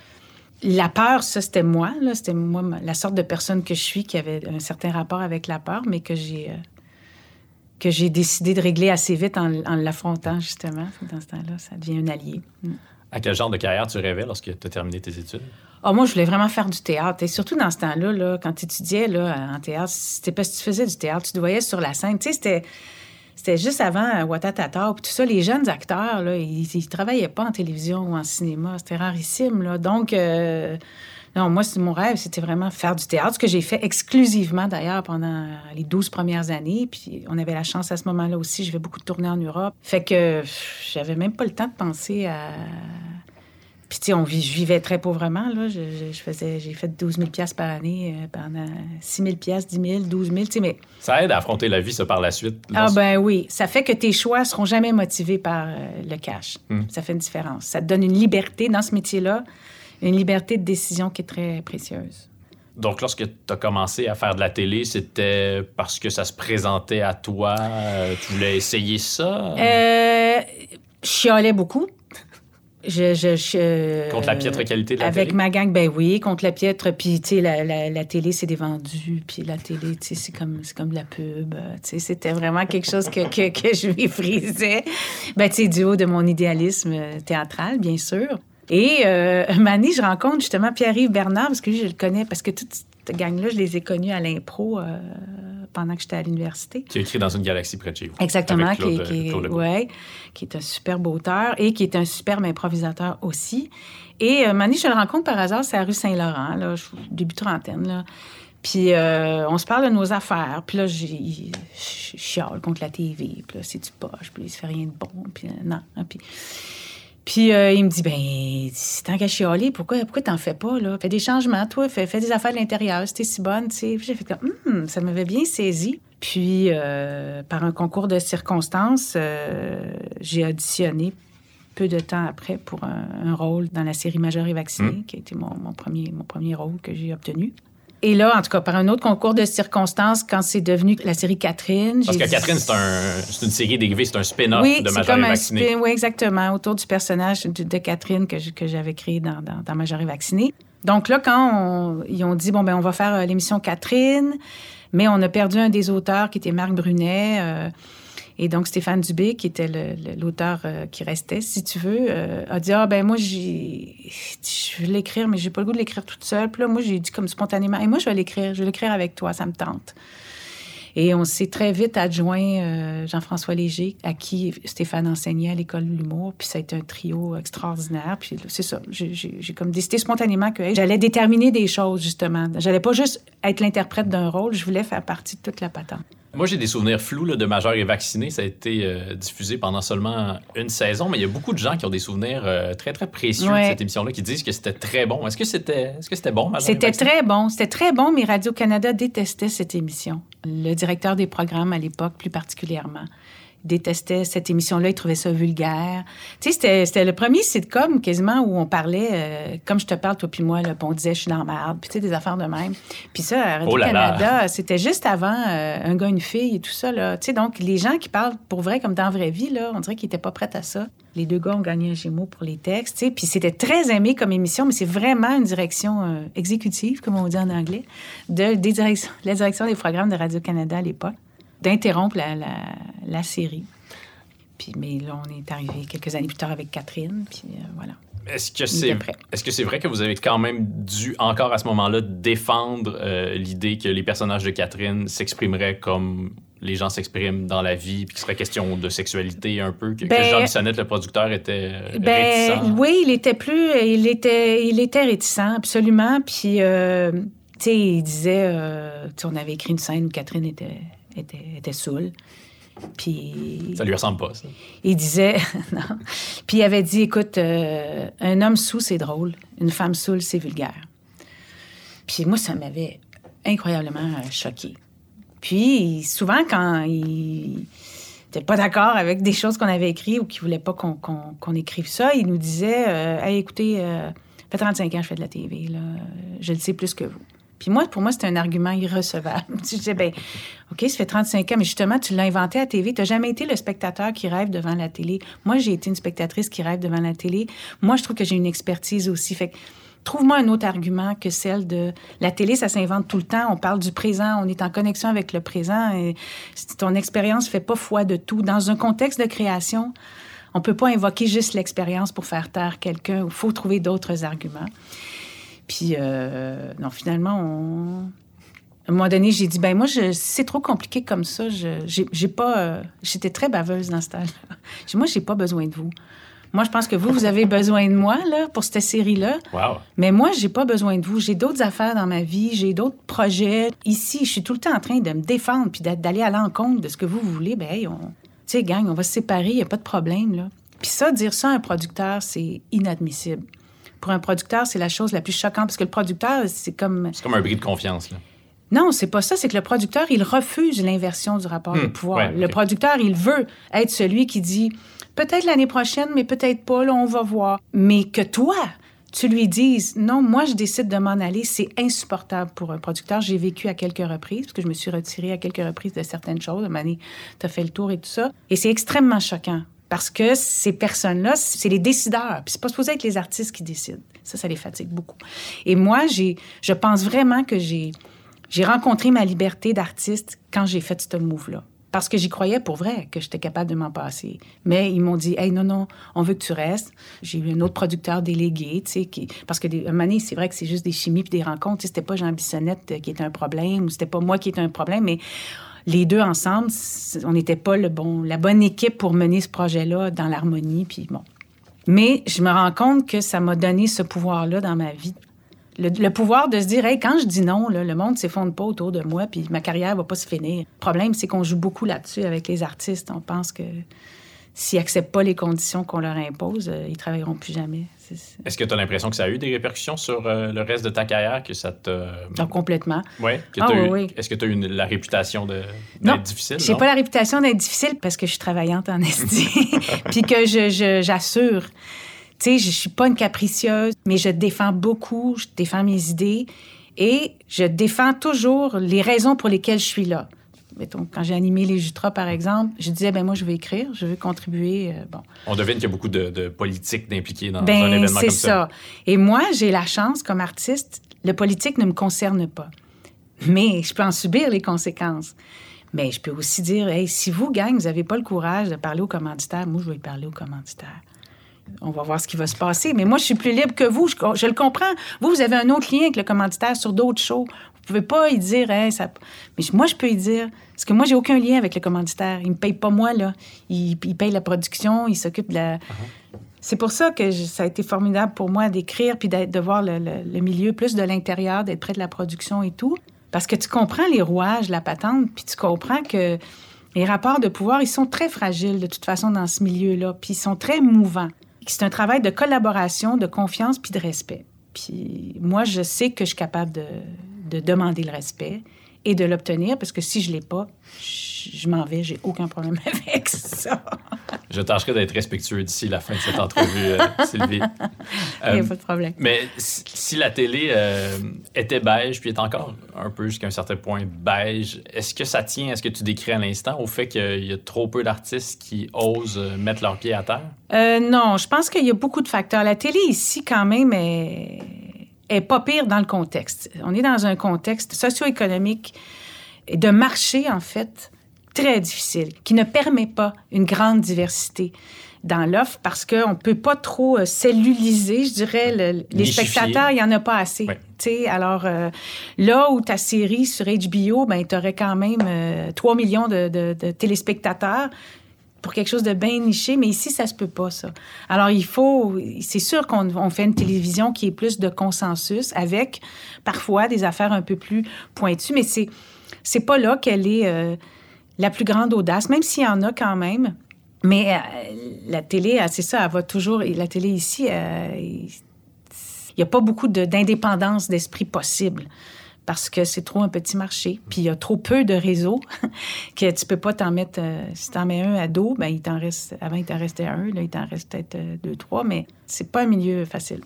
la peur, ça, c'était moi. C'était moi, la sorte de personne que je suis qui avait un certain rapport avec la peur, mais que j'ai euh, que j'ai décidé de régler assez vite en, l'affrontant, justement. Dans ce temps-là, ça devient un allié. Mm. À quel genre de carrière tu rêvais lorsque tu as terminé tes études? Oh, moi, je voulais vraiment faire du théâtre. Et surtout dans ce temps-là, là, quand tu étudiais là, en théâtre, c'était parce que tu faisais du théâtre, tu te voyais sur la scène. Tu sais, c'était c'était juste avant Watatata. Puis tout ça, les jeunes acteurs, là, ils, ne travaillaient pas en télévision ou en cinéma. C'était rarissime. Là. Donc, euh, non, moi, mon rêve, c'était vraiment faire du théâtre, ce que j'ai fait exclusivement d'ailleurs pendant les 12 premières années. Puis on avait la chance à ce moment-là aussi, je vais beaucoup tourner en Europe. Fait que j'avais même pas le temps de penser à puis, tu sais, on je vivais très pauvrement, là. Je, faisais, j'ai fait 12 000 par année euh, pendant 6 000 10 000 12 000, tu sais, mais... Ça aide à affronter la vie, ça, par la suite. Ah, ben oui. Ça fait que tes choix seront jamais motivés par euh, le cash. Hmm. Ça fait une différence. Ça te donne une liberté dans ce métier-là, une liberté de décision qui est très précieuse. Donc, lorsque tu as commencé à faire de la télé, c'était parce que ça se présentait à toi? Euh, tu voulais essayer ça? Euh, je chialais beaucoup. Je, je, contre la piètre qualité de la avec télé? Avec ma gang, ben oui, contre la piètre. Puis, tu sais, la, la, la, télé, c'est des vendus. Puis la télé, tu sais, c'est comme, comme de la pub. Tu sais, c'était vraiment quelque chose que, que, que je méprisais. Ben, tu sais, du haut de mon idéalisme théâtral, bien sûr. Et euh, je rencontre justement Pierre-Yves Bernard, parce que lui, je le connais, parce que toute cette gang-là, je les ai connus à l'impro euh, pendant que j'étais à l'université. Qui a écrit Dans une galaxie près de chez vous. Exactement, qui, qui, ouais, qui, est un superbe auteur et qui est un superbe improvisateur aussi. Et euh, Mani, je le rencontre par hasard, c'est à rue Saint-Laurent, là, début trentaine. Là. Puis euh, on se parle de nos affaires. Puis là, je chiale contre la TV. Puis là, c'est du poche. Puis il se fait rien de bon. Puis euh, non. Hein, puis puis euh, il me dit, ben, tant qu'à chialer, pourquoi, pourquoi t'en fais pas, là? Fais des changements, toi, fais, fais des affaires de l'intérieur, c'était si bonne, tu sais. j'ai fait comme, hum, ça m'avait bien saisi. Puis, euh, par un concours de circonstances, euh, j'ai auditionné peu de temps après pour un, rôle dans la série Majeur et vacciné, hum. qui a été mon, mon, premier, mon premier rôle que j'ai obtenu. Et là, en tout cas, par un autre concours de circonstances, quand c'est devenu la série Catherine. Parce que Catherine, c'est un, une série dérivée, c'est un spin-off de Major et Vacciné. oui, exactement, autour du personnage de, Catherine que, que j'avais créé dans, dans, dans Major et Vacciné. Donc là, quand ils ont dit, bon, ben on va faire euh, l'émission Catherine, mais on a perdu un des auteurs qui était Marc Brunet. Euh, et donc, Stéphane Dubé, qui était l'auteur euh, qui restait, si tu veux, euh, a dit Ah, ben moi, je veux l'écrire, mais j'ai pas le goût de l'écrire toute seule. Puis là, moi, j'ai dit comme spontanément Et moi, je vais l'écrire, je vais l'écrire avec toi, ça me tente. Et on s'est très vite adjoint euh, Jean-François Léger, à qui Stéphane enseignait à l'école de l'humour. Puis ça a été un trio extraordinaire. Puis c'est ça, j'ai comme décidé spontanément que j'allais déterminer des choses, justement. J'allais pas juste être l'interprète d'un rôle, je voulais faire partie de toute la patente. Moi, j'ai des souvenirs flous de Majeur et vacciné. Ça a été euh, diffusé pendant seulement une saison, mais il y a beaucoup de gens qui ont des souvenirs euh, très, très précieux de cette émission-là, qui disent que c'était très bon. Est-ce que c'était est -ce c'était bon, Majeur C'était très bon. C'était très bon, mais Radio-Canada détestait cette émission. Le directeur des programmes à l'époque, plus particulièrement détestait cette émission-là, il trouvait ça vulgaire. Tu sais, c'était le premier sitcom quasiment où on parlait, euh, comme je te parle, toi puis moi, là, on disait je suis dans la merde, puis tu sais, des affaires de même. Puis ça, à Radio-Canada, c'était juste avant euh, Un gars, une fille et tout ça. Là. Tu sais, donc, les gens qui parlent pour vrai, comme dans la vraie vie, là, on dirait qu'ils n'étaétaient pas prêts à ça. Les deux gars ont gagné un Gémeaux pour les textes, tu sais, puis c'était très aimé comme émission, mais c'est vraiment une direction euh, exécutive, comme on dit en anglais, de, des directions, la direction des programmes de Radio-Canada à l'époque d'interrompre la, la, série. Puis, mais là, on est arrivé quelques années plus tard avec Catherine, puis euh, voilà. Est-ce que c'est est-ce que c'est vrai que vous avez quand même dû encore à ce moment-là défendre euh, l'idée que les personnages de Catherine s'exprimeraient comme les gens s'expriment dans la vie, puis qu'il serait question de sexualité un peu, que, ben, Jean Bissonnette, le producteur, était ben, réticent? Oui, il était plus, il était, il était réticent, absolument. Puis, euh, tu sais, il disait, euh, on avait écrit une scène où Catherine était, était, était saoule. Puis, ça lui ressemble pas, ça. Il disait, non. Puis il avait dit, écoute, euh, un homme sous, c'est drôle. Une femme saoule, c'est vulgaire. Puis moi, ça m'avait incroyablement choqué. Puis souvent, quand il n'était pas d'accord avec des choses qu'on avait écrites ou qu'il voulait pas qu'on écrive ça, il nous disait euh, hey, écoutez, euh, ça fait 35 ans que je fais de la TV, là. je le sais plus que vous. Puis moi, pour moi, c'était un argument irrecevable. je disais, ben, OK, ça fait 35 ans, mais justement, tu l'as inventé à TV. Tu n'as jamais été le spectateur qui rêve devant la télé. Moi, j'ai été une spectatrice qui rêve devant la télé. Moi, je trouve que j'ai une expertise aussi. Fait que Trouve-moi un autre argument que celle de la télé, ça s'invente tout le temps. On parle du présent, on est en connexion avec le présent ton expérience fait pas foi de tout. Dans un contexte de création, on peut pas invoquer juste l'expérience pour faire taire quelqu'un. Il faut trouver d'autres arguments. Puis, euh, non, finalement, on... à un moment donné, j'ai dit, ben moi, c'est trop compliqué comme ça. J'ai pas... Euh, j'étais très baveuse dans ce temps-là. Moi, j'ai pas besoin de vous. Moi, je pense que vous, vous avez besoin de moi là, pour cette série-là. Wow. Mais moi, j'ai pas besoin de vous. J'ai d'autres affaires dans ma vie, j'ai d'autres projets. Ici, je suis tout le temps en train de me défendre puis d'aller à l'encontre de ce que vous, voulez. Ben, hey, on... tu sais, gang, on va se séparer, il n'y a pas de problème. Là. Puis ça, dire ça à un producteur, c'est inadmissible. Pour un producteur, c'est la chose la plus choquante parce que le producteur, c'est comme. C'est comme un bris de confiance, là. Non, c'est pas ça. C'est que le producteur, il refuse l'inversion du rapport de hmm. pouvoir. Le producteur, il veut être celui qui dit peut-être l'année prochaine, mais peut-être pas, là, on va voir. Mais que toi, tu lui dises non, moi je décide de m'en aller, c'est insupportable pour un producteur. J'ai vécu à quelques reprises, parce que je me suis retirée à quelques reprises de certaines choses. Mané, tu as fait le tour et tout ça. Et c'est extrêmement choquant. Parce que ces personnes-là, c'est les décideurs. Puis c'est pas supposé être les artistes qui décident. Ça, ça les fatigue beaucoup. Et moi, j'ai, je pense vraiment que j'ai, j'ai rencontré ma liberté d'artiste quand j'ai fait ce move-là parce que j'y croyais pour vrai que j'étais capable de m'en passer. Mais ils m'ont dit, hey, non, non, on veut que tu restes. J'ai eu un autre producteur délégué, tu sais, qui... parce que des... un c'est vrai que c'est juste des chimies puis des rencontres. C'était pas Jean Bissonnette qui était un problème ou c'était pas moi qui était un problème, mais les deux ensemble, on n'était pas le bon, la bonne équipe pour mener ce projet-là dans l'harmonie. Puis bon. Mais je me rends compte que ça m'a donné ce pouvoir-là dans ma vie le, pouvoir de se dire, hey, quand je dis non, le monde ne s'effondre pas autour de moi, puis ma carrière va pas se finir. Le problème, c'est qu'on joue beaucoup là-dessus avec les artistes. On pense que s'ils n'acceptent pas les conditions qu'on leur impose, euh, ils travailleront plus jamais. Est-ce que tu as l'impression que ça a eu des répercussions sur euh, le reste de ta carrière, que ça te... Non, complètement. Ouais, ah, oui, Est-ce que tu as eu la réputation d'être difficile? j'ai pas la réputation d'être difficile parce que je suis travaillante en esti, puis que j'assure. Je, tu sais, je suis pas une capricieuse, mais je défends beaucoup, je défends mes idées et je défends toujours les raisons pour lesquelles je suis là. Mettons, quand j'ai animé les Jutras, par exemple, je disais, ben moi, je veux écrire, je veux contribuer. Euh, bon. On devine qu'il y a beaucoup de, de politique dans, ben, un événement comme ça. c'est ça. Et moi, j'ai la chance, comme artiste, le politique ne me concerne pas. Mais je peux en subir les conséquences. Mais je peux aussi dire, hey, si vous, gang, vous n'avez pas le courage de parler aux commanditaires, moi, je vais parler aux commanditaires on va voir ce qui va se passer. Mais moi, je suis plus libre que vous. Je, le comprends. Vous, vous avez un autre lien avec le commanditaire sur d'autres shows. Vous pouvez pas y dire, ça... mais moi, je peux y dire. Parce que moi, j'ai aucun lien avec le commanditaire. Il me paye pas moi, là. Il, paye la production, il s'occupe de la. Uh-huh. C'est pour ça que ça a été formidable pour moi d'écrire puis de voir le, milieu plus de l'intérieur, d'être près de la production et tout. Parce que tu comprends les rouages, la patente, puis tu comprends que les rapports de pouvoir, ils sont très fragiles de toute façon dans ce milieu-là, puis ils sont très mouvants c'est un travail de collaboration, de confiance puis de respect. Puis moi, je sais que je suis capable de, de demander le respect et de l'obtenir parce que si je l'ai pas, je, m'en vais, j'ai aucun problème avec ça. je tâcherai d'être respectueux d'ici la fin de cette entrevue, euh, Sylvie. Il n'y a pas de problème. Euh, mais si, la télé euh, était beige, puis est encore un peu jusqu'à un certain point beige, est-ce que ça tient à ce que tu décris à l'instant, au fait qu'il y a trop peu d'artistes qui osent mettre leurs pieds à terre? non, je pense qu'il y a beaucoup de facteurs. La télé ici, quand même, est est pas pire dans le contexte. On est dans un contexte socio-économique et de marché, en fait, très difficile, qui ne permet pas une grande diversité. dans l'offre parce qu'on ne peut pas trop euh, celluliser, je dirais, le, les spectateurs, il n'y en a pas assez. Alors, euh, là où ta série sur HBO, ben, tu aurais quand même 3 millions de, de, de, téléspectateurs pour quelque chose de bien niché, mais ici, ça se peut pas, ça. Alors, il faut... C'est sûr qu'on fait une télévision qui est plus de consensus, avec parfois des affaires un peu plus pointues, mais c'est c'est pas là qu'elle est euh, la plus grande audace, même s'il y en a quand même. Mais euh, la télé, c'est ça, elle va toujours... La télé ici, euh, il n'y a pas beaucoup d'indépendance d'esprit possible parce que c'est trop un petit marché. Puis il y a trop peu de réseaux que tu peux pas t'en mettre. Euh, si tu en mets un à dos, ben il t'en reste. Avant, il t'en restait un, là, il t'en reste peut-être euh, deux, trois, mais c'est pas un milieu facile.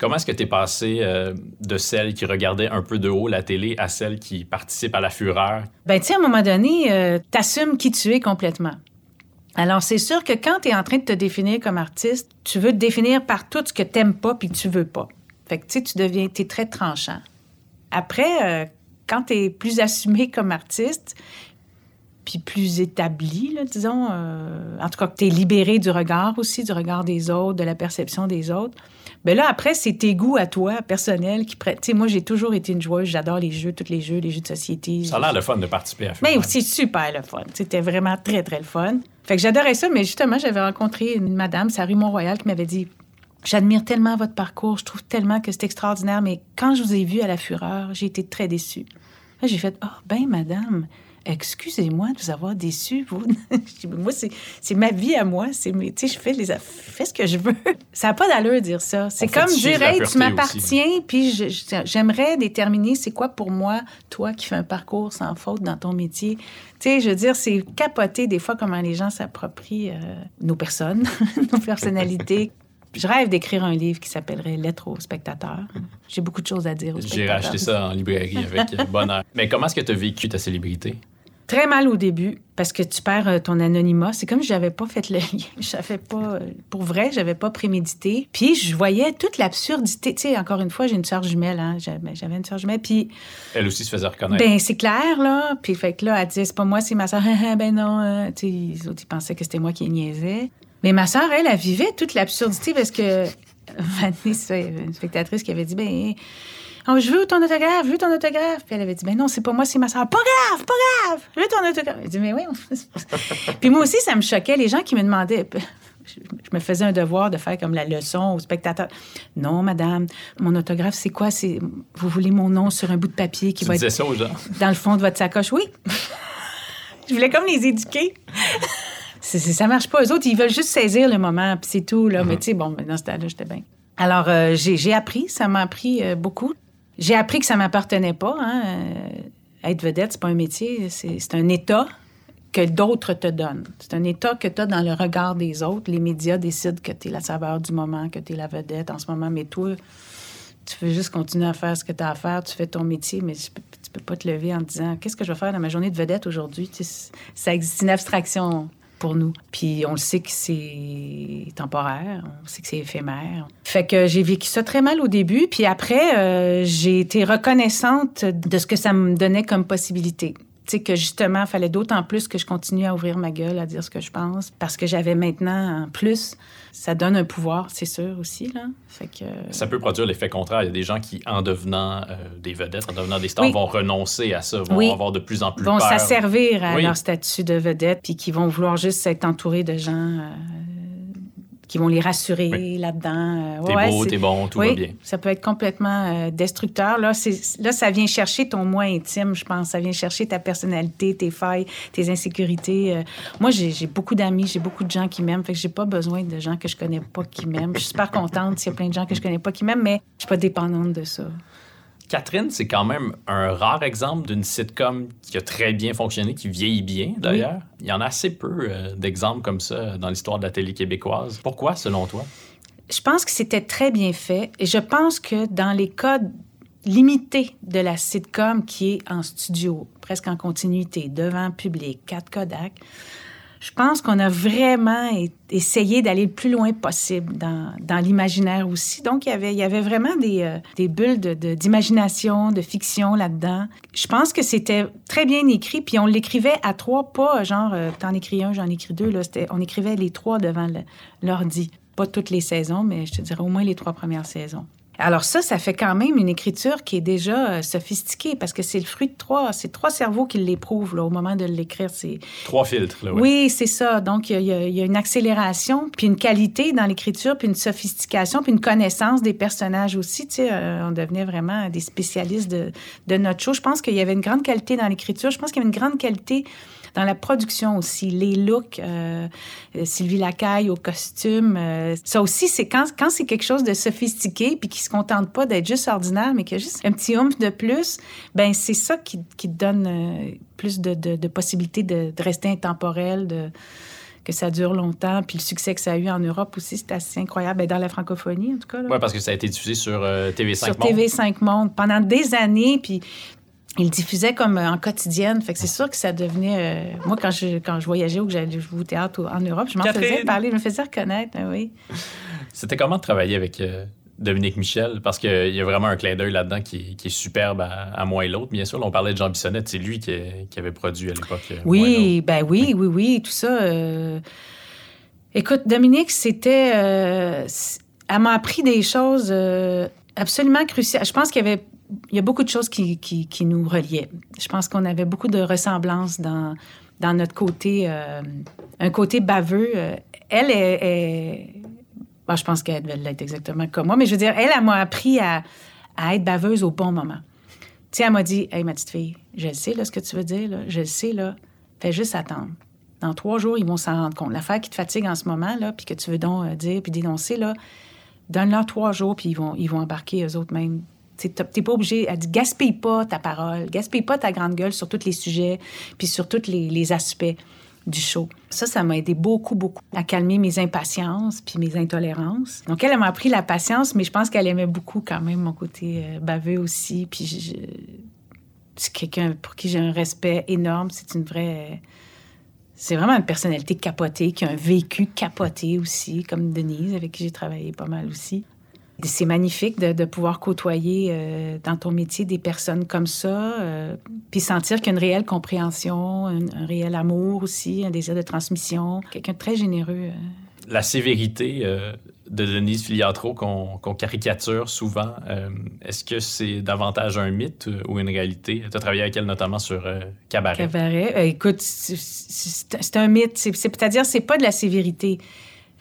Comment est-ce que tu es passé euh, de celle qui regardait un peu de haut la télé à celle qui participe à la fureur? Ben, tu sais, à un moment donné, tu assumes qui tu es complètement. Alors, c'est sûr que quand tu es en train de te définir comme artiste, tu veux te définir par tout ce que tu pas puis que tu veux pas. Fait que, tu sais, tu deviens, très tranchant. Après, euh, quand tu es plus assumé comme artiste, puis plus établi, disons, euh, en tout cas que tu es libéré du regard aussi, du regard des autres, de la perception des autres, bien là, après, c'est tes goûts à toi, personnels, qui Tu sais, moi, j'ai toujours été une joueuse, j'adore les jeux, tous les jeux, les jeux de société. Ça a l'air le fun de participer à faire. Mais c'est super le fun. C'était vraiment très, très le fun. Fait que j'adorais ça, mais justement, j'avais rencontré une madame, c'est rue Mont-Royal, qui m'avait dit J'admire tellement votre parcours, je trouve tellement que c'est extraordinaire, mais quand je vous ai vu à la fureur, j'ai été très déçue. Là, j'ai fait, oh, ben, madame, excusez-moi de vous avoir déçu, vous. moi, c'est ma vie à moi. C'est, tu sais, je fais, les, fais ce que je veux. Ça n'a pas d'allure dire ça. C'est comme dire, hey, tu m'appartiens, puis j'aimerais déterminer c'est quoi pour moi, toi qui fais un parcours sans faute dans ton métier. Tu sais, je veux dire, c'est capoter des fois comment les gens s'approprient euh, nos personnes, nos personnalités. Je rêve d'écrire un livre qui s'appellerait Lettres aux spectateurs. J'ai beaucoup de choses à dire aux. J'ai racheté ça en librairie avec bonheur. Mais comment est-ce que tu as vécu ta célébrité? Très mal au début, parce que tu perds euh, ton anonymat. C'est comme si j'avais pas fait le lien. J'avais pas, euh, pour vrai, j'avais pas prémédité. Puis je voyais toute l'absurdité. Tu sais, encore une fois, j'ai une sœur jumelle, hein. J'avais une sœur jumelle. Puis. Elle aussi se faisait reconnaître. Ben, c'est clair, là. Puis fait que là, elle disait, c'est pas moi, c'est ma sœur. ben non. Euh, tu sais, les autres, ils pensaient que c'était moi qui niaisais. Mais ma sœur, elle, elle vivait toute l'absurdité parce que Vanessa, il y avait une spectatrice qui avait dit ben oh, je veux ton autographe, je veux ton autographe. Puis elle avait dit ben non, c'est pas moi, c'est ma sœur. Pas grave, pas grave, je veux ton autographe. Elle dit mais oui. Puis moi aussi, ça me choquait les gens qui me demandaient je me faisais un devoir de faire comme la leçon aux spectateurs. Non, madame, mon autographe, c'est quoi? C'est, vous voulez mon nom sur un bout de papier qui tu va être ça aux gens. dans le fond de votre sacoche? Oui. je voulais comme les éduquer ça marche pas. Eux autres, ils veulent juste saisir le moment, puis c'est tout. Là. Mais mm-hmm. tu sais, bon, dans ce temps-là, j'étais bien. Alors, euh, j'ai appris, ça m'a appris euh, beaucoup. J'ai appris que ça m'appartenait pas. Hein. Euh, être vedette, c'est pas un métier, c'est un état que d'autres te donnent. C'est un état que tu as dans le regard des autres. Les médias décident que tu es la saveur du moment, que tu es la vedette en ce moment, mais toi, tu veux juste continuer à faire ce que tu as à faire, tu fais ton métier, mais tu peux, peux pas te lever en te disant qu'est-ce que je vais faire dans ma journée de vedette aujourd'hui? ça existe une abstraction pour nous. Puis on le sait que c'est temporaire, on sait que c'est éphémère. Fait que j'ai vécu ça très mal au début, puis après, euh, j'ai été reconnaissante de ce que ça me donnait comme possibilité que justement, fallait d'autant plus que je continue à ouvrir ma gueule, à dire ce que je pense, parce que j'avais maintenant, en plus, ça donne un pouvoir, c'est sûr aussi. Là. Fait que... Ça peut produire l'effet contraire. Il y a des gens qui, en devenant euh, des vedettes, en devenant des stars, vont renoncer à ça, vont avoir de plus en plus vont s'asservir à leur statut de vedette, puis qui vont vouloir juste être entourés de gens euh, qui vont les rassurer là-dedans. Euh, t'es beau, t'es bon, tout va bien. Ça peut être complètement euh, destructeur. Là, là, ça vient chercher ton moi intime, je pense. Ça vient chercher ta personnalité, tes failles, tes insécurités. Euh. moi, j'ai beaucoup d'amis, j'ai beaucoup de gens qui m'aiment. Fait que j'ai pas besoin de gens que je connais pas qui m'aiment. Je suis super contente s'il y a plein de gens que je connais pas qui m'aiment, mais je suis pas dépendante de ça. Catherine, c'est quand même un rare exemple d'une sitcom qui a très bien fonctionné, qui vieillit bien d'ailleurs. Il y en a assez peu euh, d'exemples comme ça dans l'histoire de la télé québécoise. Pourquoi, selon toi? Je pense que c'était très bien fait et je pense que dans les cas limités de la sitcom qui est en studio, presque en continuité, devant public, 4 Kodak, je pense qu'on a vraiment essayé d'aller le plus loin possible dans, l'imaginaire aussi. Donc, il y avait, vraiment des, euh, bulles d'imagination, de, fiction là-dedans. Je pense que c'était très bien écrit, puis on l'écrivait à trois, pas genre, euh, t'en écris un, j'en écris deux. On écrivait les trois devant l'ordi. Pas toutes les saisons, mais je te dirais au moins les trois premières saisons. Alors ça, ça fait quand même une écriture qui est déjà euh, sophistiquée parce que c'est le fruit de trois, c'est trois cerveaux qui l'éprouvent au moment de l'écrire. C'est trois filtres. Là, Oui, c'est ça. Donc il y, a une accélération, puis une qualité dans l'écriture, puis une sophistication, puis une connaissance des personnages aussi. Tu sais, euh, on devenait vraiment des spécialistes de, de notre show. Je pense qu'il y avait une grande qualité dans l'écriture. Je pense qu'il y avait une grande qualité dans la production aussi, les looks, euh, Sylvie Lacaille au costume, euh, ça aussi, c'est quand, quand c'est quelque chose de sophistiqué puis qui se contente pas d'être juste ordinaire, mais qui a juste un petit oomph de plus, ben c'est ça qui, qui donne euh, plus de, de, de possibilités de, de, rester intemporel, de que ça dure longtemps. Puis le succès que ça a eu en Europe aussi, c'est assez incroyable. Ben, dans la francophonie, en tout cas. Oui, parce que ça a été diffusé sur TV5 sur Monde. TV5 Monde pendant des années. Puis il diffusait comme euh, en quotidienne. Fait que c'est sûr que ça devenait. Euh, moi, quand je, quand je voyageais ou que j'allais jouer au théâtre en Europe, je m'en faisais parler, je me faisais reconnaître. Ben oui. C'était comment de travailler avec euh, Dominique Michel? Parce qu'il y a vraiment un clin d'œil là-dedans qui, qui, est superbe à, moi et l'autre. Bien sûr, on parlait de Jean Bissonnette, c'est lui qui, qui, avait produit à l'époque. Oui, ben oui, oui, oui, tout ça. Écoute, Dominique, c'était. elle m'a appris des choses absolument cruciales. Je pense qu'il y avait il y a beaucoup de choses qui, qui, nous reliaient. Je pense qu'on avait beaucoup de ressemblances dans, dans notre côté, euh, un côté baveux. Euh, elle est. je pense qu'elle devait l'être exactement comme moi, mais je veux dire, elle, elle, m'a appris à, à, être baveuse au bon moment. Tu sais, elle m'a dit Hey, ma petite fille, je sais là, ce que tu veux dire, je le sais, là, fais juste attendre. Dans trois jours, ils vont s'en rendre compte. L'affaire qui te fatigue en ce moment, là, puis que tu veux donc euh, dire, puis dénoncer, là, donne-leur trois jours, puis ils vont, ils vont embarquer eux autres mêmes T'es pas obligé. Elle dit gaspille pas ta parole, gaspille pas ta grande gueule sur tous les sujets, puis sur tous les, aspects du show. Ça, ça m'a aidé beaucoup, beaucoup à calmer mes impatiences puis mes intolérances. Donc, elle, m'a appris la patience, mais je pense qu'elle aimait beaucoup quand même mon côté euh, baveux aussi. Puis, c'est quelqu'un pour qui j'ai un respect énorme. C'est une vraie. C'est vraiment une personnalité capotée, qui a un vécu capoté aussi, comme Denise, avec qui j'ai travaillé pas mal aussi. C'est magnifique de, pouvoir côtoyer euh, dans ton métier des personnes comme ça, euh, puis sentir qu'il y a une réelle compréhension, un, réel amour aussi, un désir de transmission, quelqu'un de très généreux. Euh. La sévérité de Denise Filiatro qu'on caricature souvent, est-ce que c'est davantage un mythe ou une réalité? Tu as travaillé avec elle notamment sur Cabaret. Cabaret, écoute, c'est un mythe. C'est-à-dire, c'est pas de la sévérité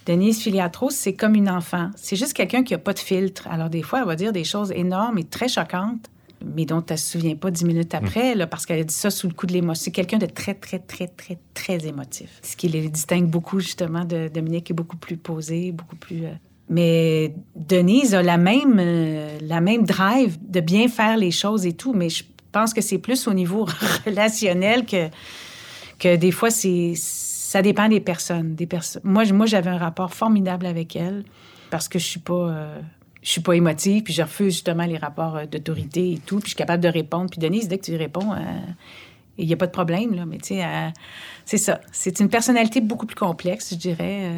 Denise Filiatro, c'est comme une enfant. C'est juste quelqu'un qui n'a pas de filtre. Alors, des fois, elle va dire des choses énormes et très choquantes, mais dont tu ne te souviens pas dix minutes après, là, parce qu'elle a dit ça sous le coup de l'émotion. C'est quelqu'un de très, très, très, très, très émotif. Ce qui les distingue beaucoup, justement, de Dominique, qui est beaucoup plus posé, beaucoup plus. Euh, mais Denise a la même, euh, la même drive de bien faire les choses et tout, mais je pense que c'est plus au niveau relationnel que, que des fois, c'est ça dépend des personnes. Des. Moi, moi j'avais un rapport formidable avec elle parce que je suis pas. Euh, je suis pas émotive, puis je refuse justement les rapports euh, d'autorité et tout, puis je suis capable de répondre. Puis Denise, dès que tu réponds, euh, il n'y a pas de problème, là. Mais tu sais, c'est ça. C'est une personnalité beaucoup plus complexe, je dirais.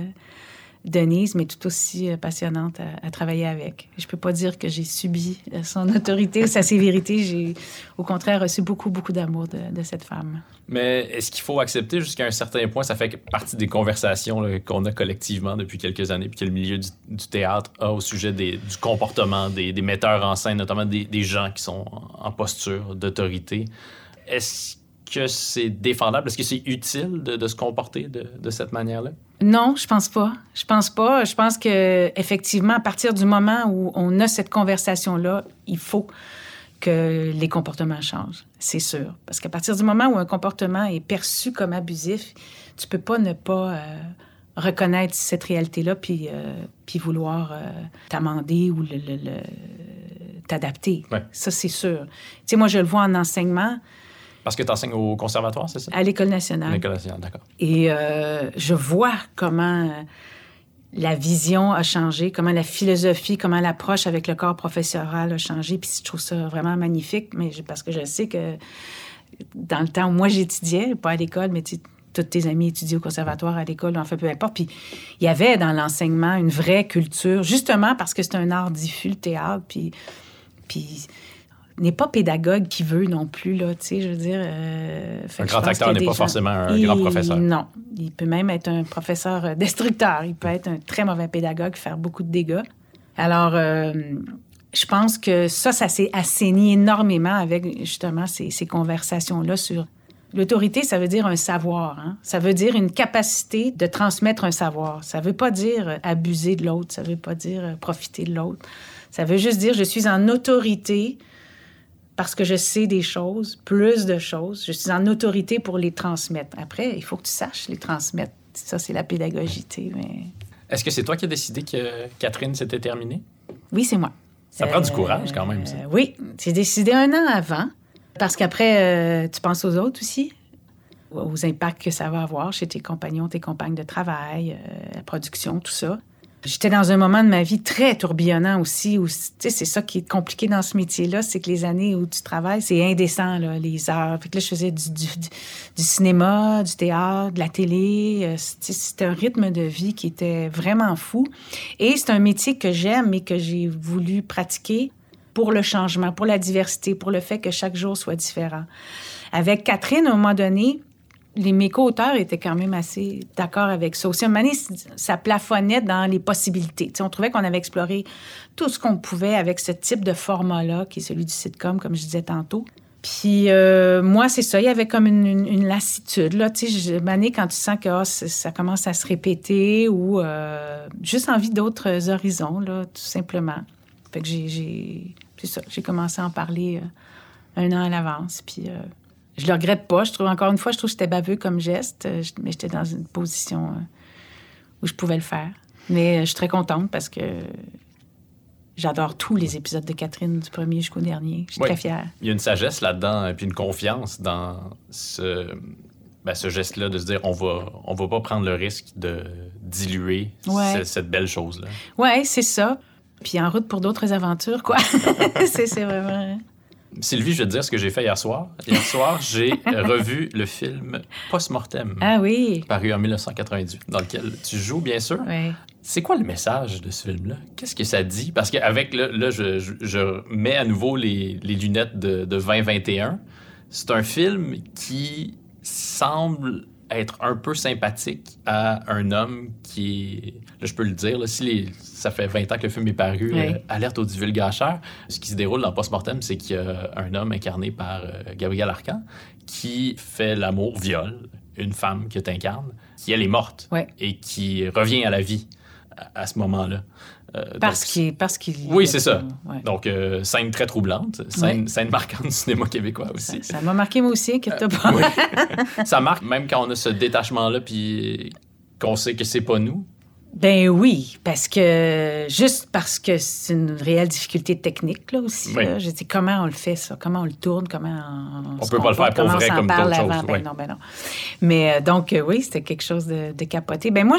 Denise, mais tout aussi euh, passionnante à, travailler avec. Je peux pas dire que j'ai subi euh, son autorité ou sa sévérité. J'ai, au contraire, reçu beaucoup, beaucoup d'amour de, cette femme. Mais est-ce qu'il faut accepter jusqu'à un certain point, ça fait partie des conversations qu'on a collectivement depuis quelques années, puis que le milieu du, théâtre a au sujet du comportement des, metteurs en scène, notamment des, gens qui sont en posture d'autorité. Est-ce que c'est défendable? Est-ce que c'est utile de, se comporter de, cette manière-là? Non, je pense pas. Je pense pas. Je pense que effectivement, à partir du moment où on a cette conversation-là, il faut que les comportements changent, c'est sûr. Parce qu'à partir du moment où un comportement est perçu comme abusif, tu peux pas ne pas euh, reconnaître cette réalité-là puis, euh, puis vouloir euh, t'amender ou le, t'adapter. Ça, c'est sûr. Tu sais, moi, je le vois en enseignement. Parce que tu enseignes au conservatoire, c'est ça? À l'École nationale. L'École nationale, d'accord. Et euh, je vois comment euh, la vision a changé, comment la philosophie, comment l'approche avec le corps professoral a changé. Puis je trouve ça vraiment magnifique, mais parce que je sais que dans le temps où moi j'étudiais, pas à l'école, mais tous tes amis étudient au conservatoire, à l'école, enfin, peu importe. Puis il y avait dans l'enseignement une vraie culture, justement parce que c'est un art diffus, le théâtre, puis... puis n'est pas pédagogue qui veut non plus, là, tu sais, je veux dire... Euh, un grand acteur n'est pas forcément un grand professeur. Non, il peut même être un professeur euh, destructeur. Il peut être un très mauvais pédagogue, faire beaucoup de dégâts. Alors, euh, je pense que ça, ça s'est assaini énormément avec, justement, ces, ces conversations-là sur... L'autorité, ça veut dire un savoir. Hein? Ça veut dire une capacité de transmettre un savoir. Ça veut pas dire abuser de l'autre. Ça veut pas dire profiter de l'autre. Ça veut juste dire je suis en autorité parce que je sais des choses, plus de choses. Je suis en autorité pour les transmettre. Après, il faut que tu saches les transmettre. Ça, c'est la pédagogie, mais... Est-ce que c'est toi qui as décidé que Catherine s'était terminée? Oui, c'est moi. Ça prend du courage quand même, ça. Euh, oui, j'ai décidé un an avant, parce qu'après, euh, tu penses aux autres aussi, aux impacts que ça va avoir chez tes compagnons, tes compagnes de travail, euh, la production, tout ça. J'étais dans un moment de ma vie très tourbillonnant aussi. Où, c'est ça qui est compliqué dans ce métier-là, c'est que les années où tu travailles, c'est indécent, là, les heures. Fait que là, je faisais du, cinéma, du théâtre, de la télé. Euh, c'était un rythme de vie qui était vraiment fou. Et c'est un métier que j'aime et que j'ai voulu pratiquer pour le changement, pour la diversité, pour le fait que chaque jour soit différent. Avec Catherine, à un moment donné, les, mes co-auteurs étaient quand même assez d'accord avec ça. Aussi, à un moment ça plafonnait dans les possibilités. on trouvait qu'on avait exploré tout ce qu'on pouvait avec ce type de format-là, qui est celui du sitcom, comme je disais tantôt. Puis euh, moi, c'est ça, il y avait comme une, lassitude. Là, quand tu sens que ah, ça commence à se répéter ou euh, juste envie d'autres horizons, tout simplement. Fait que j'ai commencé à en parler euh, un an à l'avance. Puis je le regrette pas. Je trouve, encore une fois, je trouve que c'était baveux comme geste, euh, mais j'étais dans une position euh, où je pouvais le faire. Mais euh, je suis très contente parce que j'adore tous les épisodes de Catherine, du premier jusqu'au dernier. Je suis très fière. Il y a une sagesse là-dedans, et puis une confiance dans ce, ben, ce geste-là de se dire on va, on va pas prendre le risque de diluer cette, belle chose-là. Oui, c'est ça. Puis en route pour d'autres aventures, quoi. c'est vraiment. Sylvie, je vais te dire ce que j'ai fait hier soir. Hier soir, j'ai revu le film Post-Mortem. Ah oui. Paru en 1998, dans lequel tu joues, bien sûr. Oui. C'est quoi le message de ce film-là? Qu'est-ce que ça dit? Parce qu'avec, là, je, je, mets à nouveau les, les lunettes de, de 2021. C'est un film qui semble être un peu sympathique à un homme qui. Là, je peux le dire, là, si les, ça fait 20 ans que le film est paru, euh, alerte aux divulgateurs. Ce qui se déroule dans Postmortem, c'est qu'il y a un homme incarné par euh, Gabriel Arcan qui fait l'amour, viol une femme que tu incarnes, qui elle est morte et qui revient à la vie à ce moment-là. Euh, parce qu'il parce qu'il oui c'est ça. donc euh, scène très troublante scène, scène marquante du cinéma québécois aussi. ça m'a marqué moi aussi que t'as pas ça marque même quand on a ce détachement là puis qu'on sait que c'est pas nous. Ben oui, parce que juste parce que c'est une réelle difficulté technique là aussi. Je dis comment on le fait ça, comment on le tourne, comment on. On peut pas le faire pour vrai comme d'autres choses. Ben non, ben non. Mais euh, donc oui, c'était quelque chose de, de capoté. Ben moi,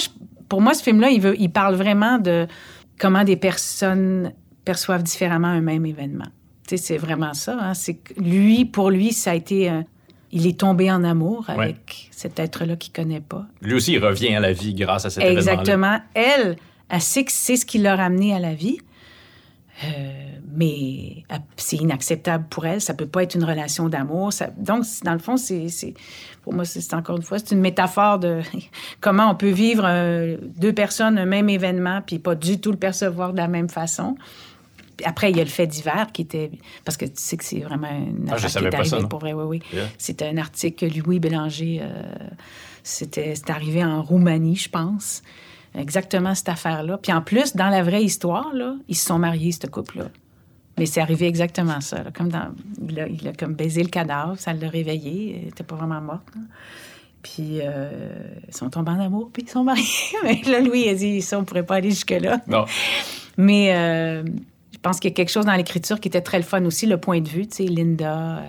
pour moi, ce film-là, il veut, il parle vraiment de comment des personnes perçoivent différemment un même événement. c'est vraiment ça. Hein. C'est lui, pour lui, ça a été. il est tombé en amour avec cet être-là qu'il connaît pas. Lui aussi, il revient à la vie grâce à cet événement. Exactement. Elle, elle sait que c'est ce qui l'a ramené à la vie. Euh, mais c'est inacceptable pour elle. Ça peut pas être une relation d'amour. Donc, dans le fond, c'est, pour moi, c'est encore une fois, c'est une métaphore de comment on peut vivre euh, deux personnes un même événement puis pas du tout le percevoir de la même façon. après, il y a le fait divers qui était parce que tu sais que c'est vraiment une ah, qui est arrivé pour vrai. Oui, oui. C'était un article que Louis Bélanger. Euh, c'était, arrivé en Roumanie, je pense exactement cette affaire-là. Puis en plus, dans la vraie histoire, là, ils se sont mariés, ce couple-là. Mais c'est arrivé exactement ça. Comme dans, il, a, comme baisé le cadavre, ça l'a réveillé. Il n'était pas vraiment mort. Puis euh, ils sont tombés en amour, puis ils sont mariés. Mais là, Louis a dit ça, on ne pourrait pas aller jusque-là. Non. Mais euh, je pense qu'il y a quelque chose dans l'écriture qui était très le fun aussi, le point de vue, tu sais, Linda. Euh.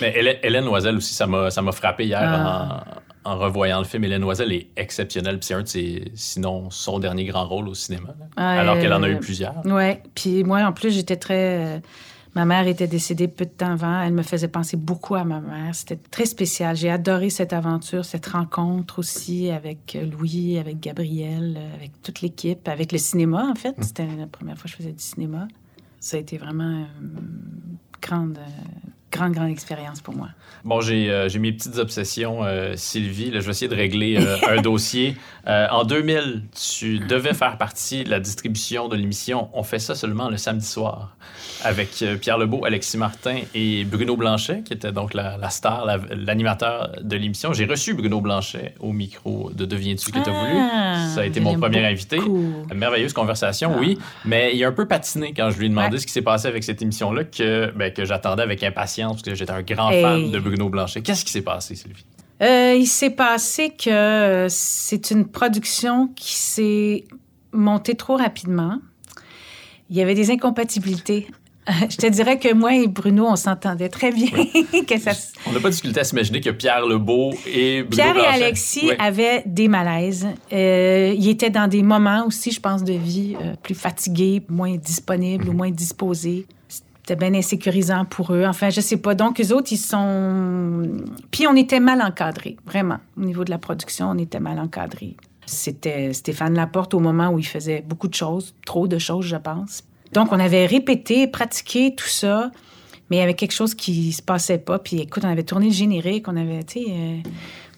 Mais Hélène, Noiselle aussi, ça m'a frappé hier ah en revoyant le film, Hélène Noiselle est exceptionnelle. c'est un de ses, sinon, son dernier grand rôle au cinéma. alors qu'elle en a eu plusieurs. Oui. Puis moi, en plus, j'étais très. Ma mère était décédée peu de temps avant. Elle me faisait penser beaucoup à ma mère. C'était très spécial. J'ai adoré cette aventure, cette rencontre aussi avec Louis, avec Gabriel, avec toute l'équipe, avec le cinéma, en fait. C'était la première fois que je faisais du cinéma. Ça a été vraiment une grande, grande, grande expérience pour moi. Bon, j'ai euh, mes petites obsessions, euh, Sylvie. Là, je vais essayer de régler euh, un dossier. en 2000, tu devais faire partie de la distribution de l'émission On fait ça seulement le samedi soir avec Pierre Lebeau, Alexis Martin et Bruno Blanchet, qui était donc la, star, l'animateur de l'émission. J'ai reçu Bruno Blanchet au micro de Deviens-tu que tu as voulu? Ah, ça a été mon premier invité. merveilleuse conversation, ah. oui. Mais il a un peu patiné quand je lui ai demandé ce qui s'est passé avec cette émission-là, que, ben, que j'attendais avec impatience parce que j'étais un grand fan de Bruno Blanchet. Qu'est-ce qui s'est passé, Sylvie? Euh, il s'est passé que c'est une production qui s'est montée trop rapidement. Il y avait des incompatibilités je te dirais que moi et Bruno, on s'entendait très bien. On n'a pas discuté à s'imaginer que Pierre Lebeau et Bruno Pierre et Alexis avaient des malaises. Euh, ils étaient dans des moments aussi, je pense, de vie euh, plus fatigués, moins disponibles ou mhm. moins disposés. C'était bien insécurisant pour eux. Enfin, je sais pas. Donc, les autres, ils sont... Puis on était mal encadrés, vraiment. Au niveau de la production, on était mal encadrés. C'était Stéphane Laporte au moment où il faisait beaucoup de choses, trop de choses, je pense. Donc, on avait répété, pratiqué tout ça, mais il y avait quelque chose qui se passait pas. Puis, écoute, on avait tourné le générique, on avait, tu sais... Euh,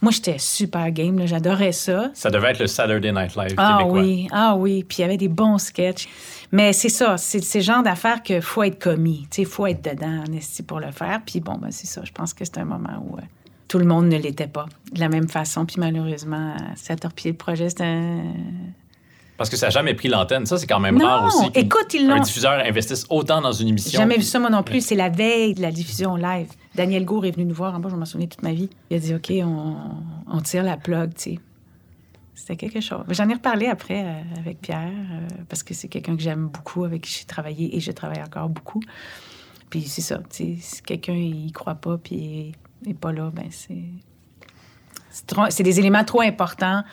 moi, j'étais super game, j'adorais ça. Ça devait être le Saturday Night Live ah, oui, ah oui, puis il y avait des bons sketchs. Mais c'est ça, c'est ce genre d'affaires qu'il faut être commis, il faut être dedans, en pour le faire. Puis bon, ben, c'est ça, je pense que c'est un moment où euh, tout le monde ne l'était pas de la même façon. Puis malheureusement, ça a torpillé le projet. C'était un parce que ça n'a jamais pris l'antenne. Ça, c'est quand même rare aussi. Écoute, ils l'ont. Un diffuseur investisse autant dans une émission. Jamais vu ça, moi non plus. C'est la veille de la diffusion live. Daniel Gour est venu nous voir en bas, je m'en souviens toute ma vie. Il a dit OK, on, tire la plug, tu sais. C'était quelque chose. J'en ai reparlé après euh, avec Pierre, euh, parce que c'est quelqu'un que j'aime beaucoup, avec qui j'ai travaillé et je travaille encore beaucoup. Puis c'est ça, si quelqu'un y croit pas, puis n'est pas là, ben c'est. C'est des éléments trop importants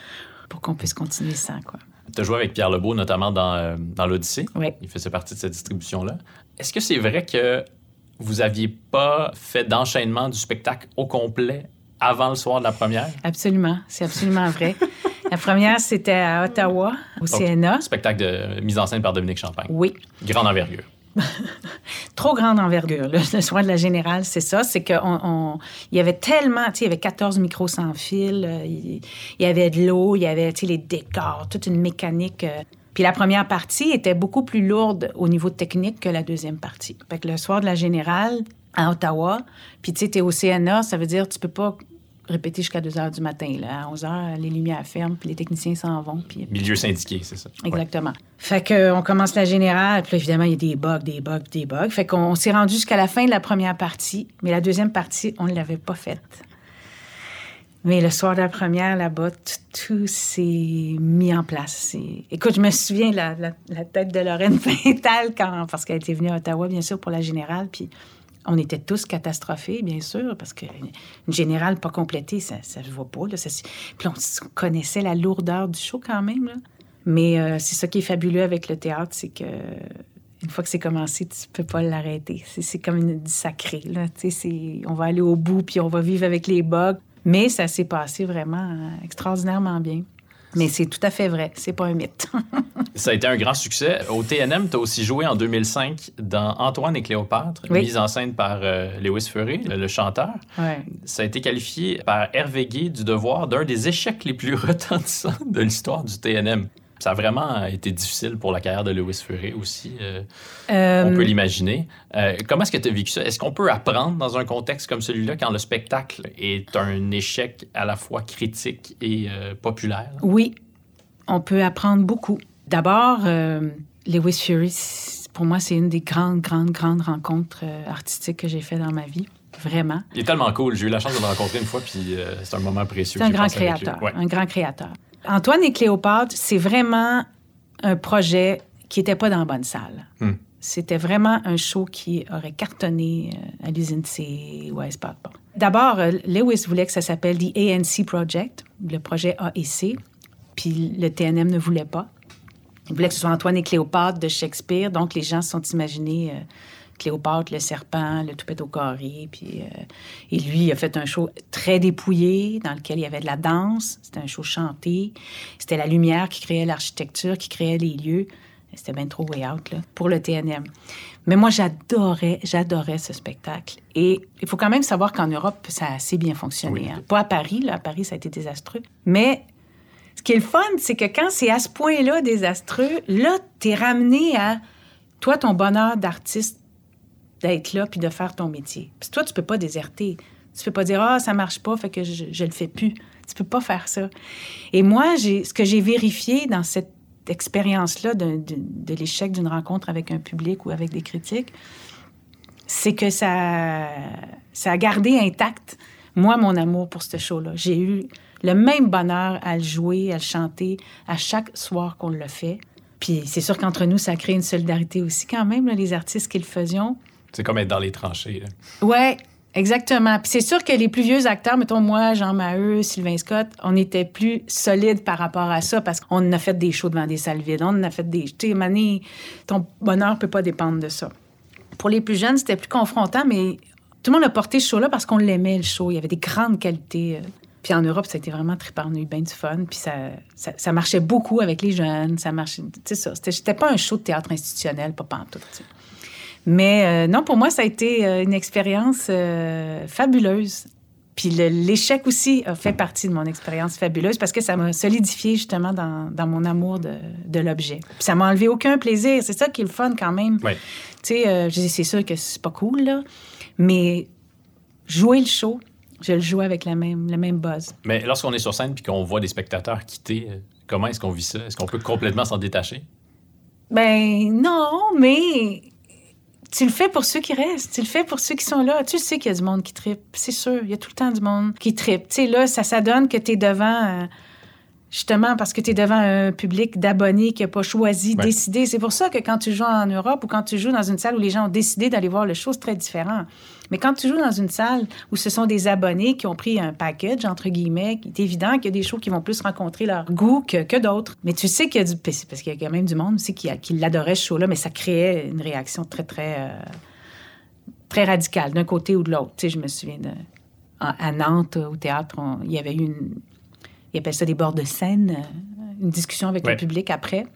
pour qu'on puisse continuer sans, quoi. Tu as joué avec Pierre Lebeau, notamment dans, euh, dans l'Odyssée. Oui. Il faisait partie de cette distribution-là. Est-ce que c'est vrai que vous aviez pas fait d'enchaînement du spectacle au complet avant le soir de la première? Absolument. C'est absolument vrai. la première, c'était à Ottawa, au CNA. Spectacle de mise en scène par Dominique Champagne. Oui. Grande envergure. Trop grande envergure. Le, soir de la générale, c'est ça. C'est qu'il on, y avait tellement, tu sais, il y avait 14 micros sans fil, euh, il, y avait de l'eau, il y avait, tu sais, les décors, toute une mécanique. Euh. Puis la première partie était beaucoup plus lourde au niveau technique que la deuxième partie. Fait que le soir de la générale, à Ottawa, puis tu sais, t'es au CNA, ça veut dire tu peux pas répéter jusqu'à 2 heures du matin. Là. À 11 heures, les lumières ferment, puis les techniciens s'en vont. Puis... Milieu syndiqué, c'est ça. Exactement. Fait qu'on commence la générale, puis évidemment, il y a des bugs, des bugs, des bugs. Fait qu'on s'est rendu jusqu'à la fin de la première partie, mais la deuxième partie, on ne l'avait pas faite. Mais le soir de la première, là-bas, tout, s'est mis en place. Écoute, je me souviens la, la, tête de Lorraine Pintal, quand, parce qu'elle était venue à Ottawa, bien sûr, pour la générale, puis on était tous catastrophés, bien sûr, parce qu'une générale pas complétée, ça ne se voit pas. Là, Puis on, connaissait la lourdeur du show quand même. Mais euh, c'est ça qui est fabuleux avec le théâtre, c'est que une fois que c'est commencé, tu peux pas l'arrêter. C'est comme une, du sacré. On va aller au bout, puis on va vivre avec les bugs. Mais ça s'est passé vraiment euh, extraordinairement bien. Mais c'est tout à fait vrai. C'est pas un mythe. ça a été un grand succès. Au TNM, tu as aussi joué en 2005 dans Antoine et Cléopâtre, mise en scène par euh, Lewis Fury, le, chanteur. Ça a été qualifié par Hervé Guy du Devoir d'un des échecs les plus retentissants de l'histoire du TNM. Ça a vraiment été difficile pour la carrière de Lewis Fury aussi. Euh, on peut euh, l'imaginer. comment est-ce que tu as vécu ça? Est-ce qu'on peut apprendre dans un contexte comme celui-là quand le spectacle est un échec à la fois critique et populaire? Oui, on peut apprendre beaucoup. D'abord, euh, Lewis Fury, pour moi, c'est une des grandes, grandes, grandes rencontres euh, artistiques que j'ai fait dans ma vie. Vraiment. Il est tellement cool. J'ai eu la chance de le rencontrer une fois, puis euh, c'est un moment précieux. C'est un grand créateur. Un grand créateur. Antoine et Cléopâtre, c'est vraiment un projet qui n'était pas dans la bonne salle. Hmm. C'était vraiment un show qui aurait cartonné à l'usine C ou à Espace. D'abord, Lewis voulait que ça s'appelle The ANC Project, le projet AEC, puis le TNM ne voulait pas. Il voulait que ce soit Antoine et Cléopâtre de Shakespeare. Donc, les gens se sont imaginés euh, Cléopâtre, le serpent, le toupette au carré. Puis, euh, et lui, il a fait un show très dépouillé dans lequel il y avait de la danse. C'était un show chanté. C'était la lumière qui créait l'architecture, qui créait les lieux. C'était bien trop way out là, pour le TNM. Mais moi, j'adorais, j'adorais ce spectacle. Et il faut quand même savoir qu'en Europe, ça a assez bien fonctionné. Hein. Pas à Paris, là. À Paris, ça a été désastreux. Mais ce qui est le fun, c'est que quand c'est à ce point-là désastreux, là, t'es ramené à toi, ton bonheur d'artiste, d'être là puis de faire ton métier. Puis toi, tu peux pas déserter. Tu peux pas dire ah ça marche pas, fait que je, je le fais plus. Tu peux pas faire ça. Et moi, ce que j'ai vérifié dans cette expérience-là de, l'échec d'une rencontre avec un public ou avec des critiques, c'est que ça, ça a gardé intact, moi, mon amour pour ce show-là. J'ai eu le même bonheur à le jouer, à le chanter, à chaque soir qu'on le fait. Puis c'est sûr qu'entre nous, ça crée une solidarité aussi quand même, les artistes qui le faisions. C'est comme être dans les tranchées. Ouais, exactement. Puis c'est sûr que les plus vieux acteurs, mettons moi, Jean Maheu, Sylvain Scott, on était plus solides par rapport à ça parce qu'on a fait des shows devant des salles vides. On a fait des... Tu sais, Mané, ton bonheur peut pas dépendre de ça. Pour les plus jeunes, c'était plus confrontant, mais tout le monde a porté ce show-là parce qu'on l'aimait, le show. Il y avait des grandes qualités. euh. Puis en Europe, ça a été vraiment a eu bien du fun. Puis ça, ça, marchait beaucoup avec les jeunes. Ça marchait... Tu sais ça, c'était, pas un show de théâtre institutionnel, pas pantoute, tu sais. Mais euh, non, pour moi, ça a été euh, une expérience euh, fabuleuse. Puis l'échec aussi a fait partie de mon expérience fabuleuse parce que ça m'a solidifié justement dans, dans mon amour de, de l'objet. Puis ça m'a enlevé aucun plaisir. C'est ça qui est le fun quand même. Ouais. Tu sais, euh, c'est sûr que c'est pas cool, là. Mais jouer le show, je le joue avec la même, le même buzz. Mais lorsqu'on est sur scène puis qu'on voit des spectateurs quitter, comment est-ce qu'on vit ça? Est-ce qu'on peut complètement s'en détacher? Ben non, mais tu le fais pour ceux qui restent. Tu le fais pour ceux qui sont là. Tu sais qu'il y a du monde qui tripe. C'est sûr, il y a tout le temps du monde qui tripe. Tu sais, là, ça, ça donne que tu es devant... euh, Justement, parce que tu es devant un public d'abonnés qui n'a pas choisi, Ouais. décidé. C'est pour ça que quand tu joues en Europe ou quand tu joues dans une salle où les gens ont décidé d'aller voir le show, c'est très différent. Mais quand tu joues dans une salle où ce sont des abonnés qui ont pris un package, entre guillemets, il est évident qu'il y a des shows qui vont plus rencontrer leur goût que, que d'autres. Mais tu sais qu'il y a du... Parce qu'il y a quand même du monde aussi qui, qui l'adorait, ce show-là, mais ça créait une réaction très, très... euh, très radicale, d'un côté ou de l'autre. Tu sais, je me souviens de... à Nantes, au théâtre, on- il y avait eu une... Ils appellent ça des bords de scène, euh, une discussion avec Ouais. le public après.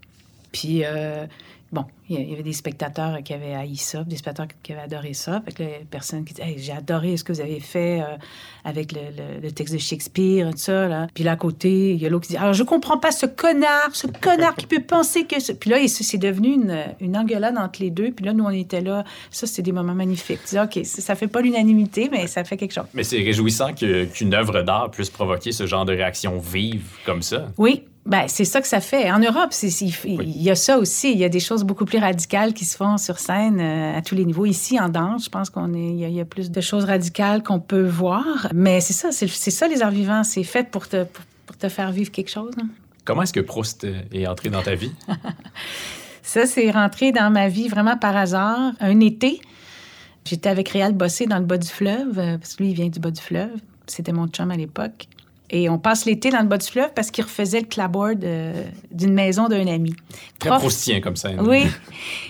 Puis, euh, bon, il y avait des spectateurs qui avaient haï ça, des spectateurs qui avaient adoré ça. Fait que les personnes qui disaient Hey, J'ai adoré ce que vous avez fait euh, avec le, le- le texte de Shakespeare, tout ça. Là. Puis là, à côté, il y a l'autre qui dit Alors, je comprends pas ce connard, ce connard qui peut penser que. ce- Puis là, c'est devenu une, une engueulade entre les deux. Puis là, nous, on était là. Ça, c'est des moments magnifiques. Tu dis OK, ça, ça fait pas l'unanimité, mais ça fait quelque chose. Mais c'est réjouissant qu'une œuvre d'art puisse provoquer ce genre de réaction vive comme ça. Oui, ben, c'est ça que ça fait. En Europe, il il y a ça aussi. Il y a des choses beaucoup plus radicales qui se font sur scène euh, à tous les niveaux. Ici, en danse, je pense qu'on il y, a, il y a plus de choses radicales qu'on peut voir. Mais c'est ça, c'est, ça les arts vivants. C'est fait pour te, pour, pour te faire vivre quelque chose. hein. Comment est-ce que Proust euh, est entré dans ta vie? Ça, c'est rentré dans ma vie vraiment par hasard. Un été, j'étais avec Réal Bossé dans le bas du fleuve, euh, parce que lui, il vient du bas du fleuve. C'était mon chum à l'époque. Et on passe l'été dans le bas du fleuve parce qu'il refaisait le clapboard euh, d'une maison d'un ami. Très Prof- proustien comme ça. Oui.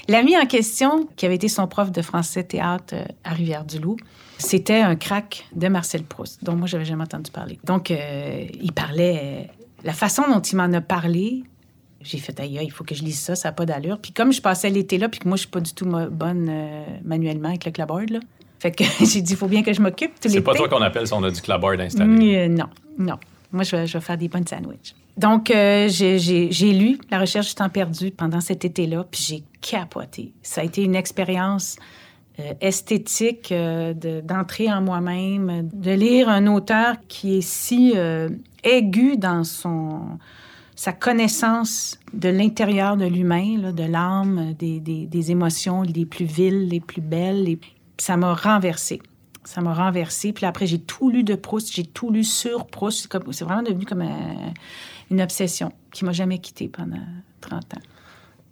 L'ami en question, qui avait été son prof de français théâtre euh, à Rivière-du-Loup, c'était un crack de Marcel Proust, dont moi, j'avais jamais entendu parler. Donc, euh, il parlait... euh, la façon dont il m'en a parlé, j'ai fait, aïe, aïe, il faut que je lise ça, ça n'a pas d'allure. Puis comme je passais l'été là, puis que moi, je suis pas du tout bonne euh, manuellement avec le clapboard, là, fait que j'ai dit, il faut bien que je m'occupe tout C'est l'été. pas toi qu'on appelle si on a du clapboard installé. Euh, non, non. Moi, je vais, je vais faire des bonnes sandwichs. Donc, euh, j'ai- lu La recherche du temps perdu pendant cet été-là, puis j'ai capoté. Ça a été une expérience euh, esthétique euh, de- d'entrer en moi-même, de lire un auteur qui est si aigu dans son sa connaissance de l'intérieur de l'humain, de l'âme, des, des- des émotions les plus viles, les plus belles. les- Ça m'a renversée. Ça m'a renversée. Puis après, j'ai tout lu de Proust, j'ai tout lu sur Proust. C'est vraiment devenu comme un- une obsession qui m'a jamais quittée pendant 30 ans.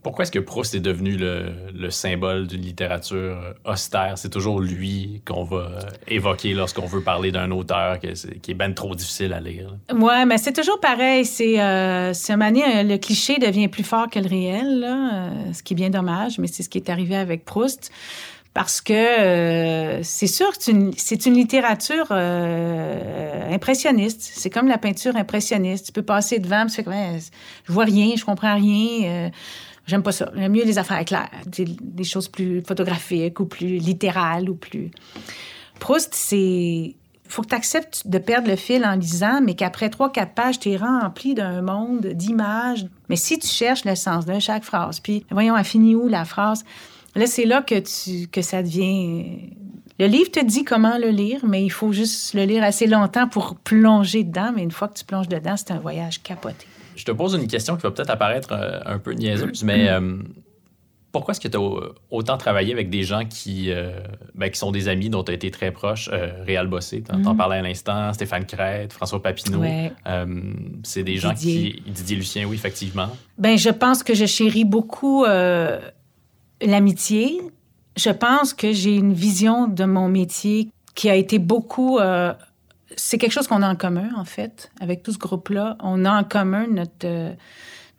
Pourquoi est-ce que Proust est devenu le, le symbole d'une littérature euh, austère? C'est toujours lui qu'on va euh, évoquer lorsqu'on veut parler d'un auteur qui est ben trop difficile à lire. Ouais, mais c'est toujours pareil. C'est, euh, euh, le cliché devient plus fort que le réel, là, euh, ce qui est bien dommage, mais c'est ce qui est arrivé avec Proust. Parce que euh, c'est sûr que c'est une, littérature euh, impressionniste. C'est comme la peinture impressionniste. Tu peux passer devant, tu fais Ouais, je vois rien, je comprends rien. euh, j'aime pas ça. J'aime mieux les affaires claires, des, des choses plus photographiques ou plus littérales ou plus. Proust, c'est. faut que tu acceptes de perdre le fil en lisant, mais qu'après trois, quatre pages, tu es rempli d'un monde d'images. Mais si tu cherches le sens de chaque phrase, puis voyons, elle finit où la phrase? Là, c'est là que, tu, que ça devient. Le livre te dit comment le lire, mais il faut juste le lire assez longtemps pour plonger dedans. Mais une fois que tu plonges dedans, c'est un voyage capoté. Je te pose une question qui va peut-être apparaître euh, un peu niaiseuse, mais euh, pourquoi est-ce que tu as autant travaillé avec des gens qui, euh, ben, qui sont des amis dont tu as été très proche? Euh, Réal Bossé, tu en parlais à l'instant, Stéphane Crête, François Papineau. Ouais. C'est des gens qui... Didier Lucien, oui, effectivement. Ben, je pense que je chéris beaucoup l'amitié. Je pense que j'ai une vision de mon métier qui a été beaucoup. euh, c'est quelque chose qu'on a en commun, en fait, avec tout ce groupe-là. On a en commun notre, euh,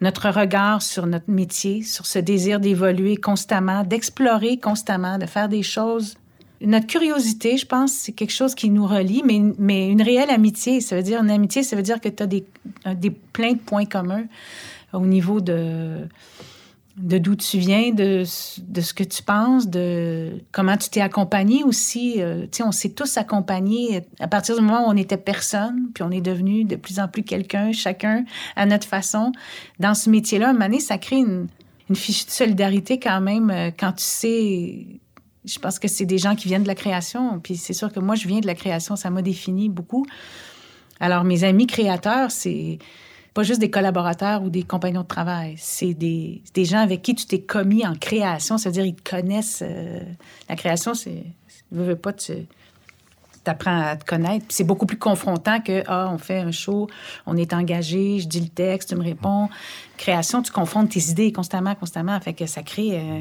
notre regard sur notre métier, sur ce désir d'évoluer constamment, d'explorer constamment, de faire des choses. Notre curiosité, je pense, c'est quelque chose qui nous relie, mais, mais une réelle amitié, ça veut dire une amitié, ça veut dire que tu as des, des, plein de points communs au niveau de, de d'où tu viens, de, de ce que tu penses, de comment tu t'es accompagné aussi. Euh, on s'est tous accompagnés à partir du moment où on n'était personne, puis on est devenu de plus en plus quelqu'un, chacun à notre façon. Dans ce métier-là, un donné, ça crée une, une fiche de solidarité quand même euh, quand tu sais... Je pense que c'est des gens qui viennent de la création, puis c'est sûr que moi, je viens de la création, ça m'a défini beaucoup. Alors, mes amis créateurs, c'est pas juste des collaborateurs ou des compagnons de travail. C'est des, des gens avec qui tu t'es commis en création. C'est-à-dire, ils connaissent. euh, la création, c'est. Tu veux pas, tu apprends à te connaître. C'est beaucoup plus confrontant que, ah, on fait un show, on est engagé, je dis le texte, tu me réponds. Création, tu confrontes tes idées constamment, constamment. Fait que ça crée euh,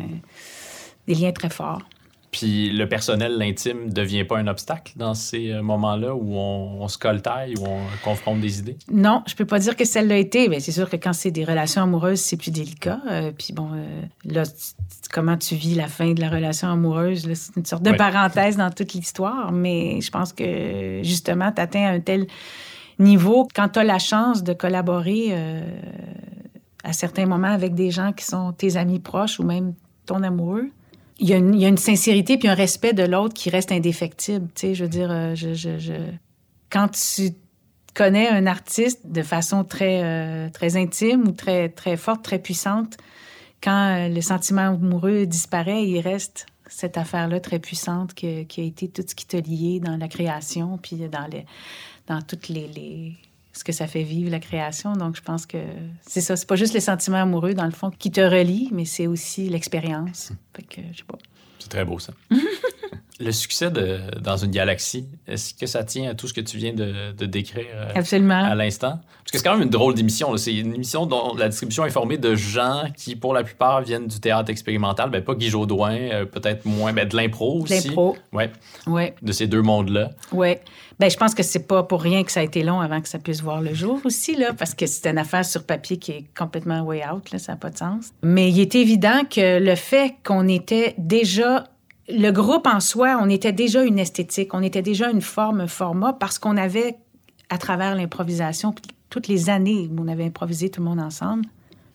des liens très forts. Puis le personnel, l'intime, devient pas un obstacle dans ces euh, moments-là où on, on se coltaille, où on confronte des idées? Non, je peux pas dire que ça l'a été. Mais c'est sûr que quand c'est des relations amoureuses, c'est plus délicat. Euh, puis bon, euh, là, comment tu vis la fin de la relation amoureuse, c'est une sorte de Ouais. parenthèse dans toute l'histoire. Mais je pense que justement, tu atteins un tel niveau quand tu as la chance de collaborer euh, à certains moments avec des gens qui sont tes amis proches ou même ton amoureux. Il y, a une, sincérité puis un respect de l'autre qui reste indéfectible. Tu sais, je veux dire, euh, quand tu connais un artiste de façon très, euh, très intime ou très, très forte, très puissante, quand euh, le sentiment amoureux disparaît, il reste cette affaire-là très puissante qui, a été tout ce qui t'a lié dans la création, puis dans, dans toutes les- ce que ça fait vivre la création. Donc, je pense que c'est ça. C'est pas juste les sentiments amoureux, dans le fond, qui te relient, mais c'est aussi l'expérience. Fait que, je sais pas. C'est très beau, ça. le succès de Dans une galaxie, est-ce que ça tient à tout ce que tu viens de, de décrire euh, Absolument. à l'instant? Parce que c'est quand même une drôle d'émission. C'est une émission dont la distribution est formée de gens qui, pour la plupart, viennent du théâtre expérimental. Ben, pas Guy Jodoin, euh, peut-être moins, mais de l'impro De aussi. l'impro. Ouais, Ouais. de ces deux mondes-là. Oui. Ben, je pense que c'est pas pour rien que ça a été long avant que ça puisse voir le jour aussi, là, parce que c'est une affaire sur papier qui est complètement way out, là, ça n'a pas de sens. Mais il est évident que le fait qu'on était déjà. Le groupe en soi, on était déjà une esthétique, on était déjà une forme, un format, parce qu'on avait, à travers l'improvisation, toutes les années où on avait improvisé tout le monde ensemble,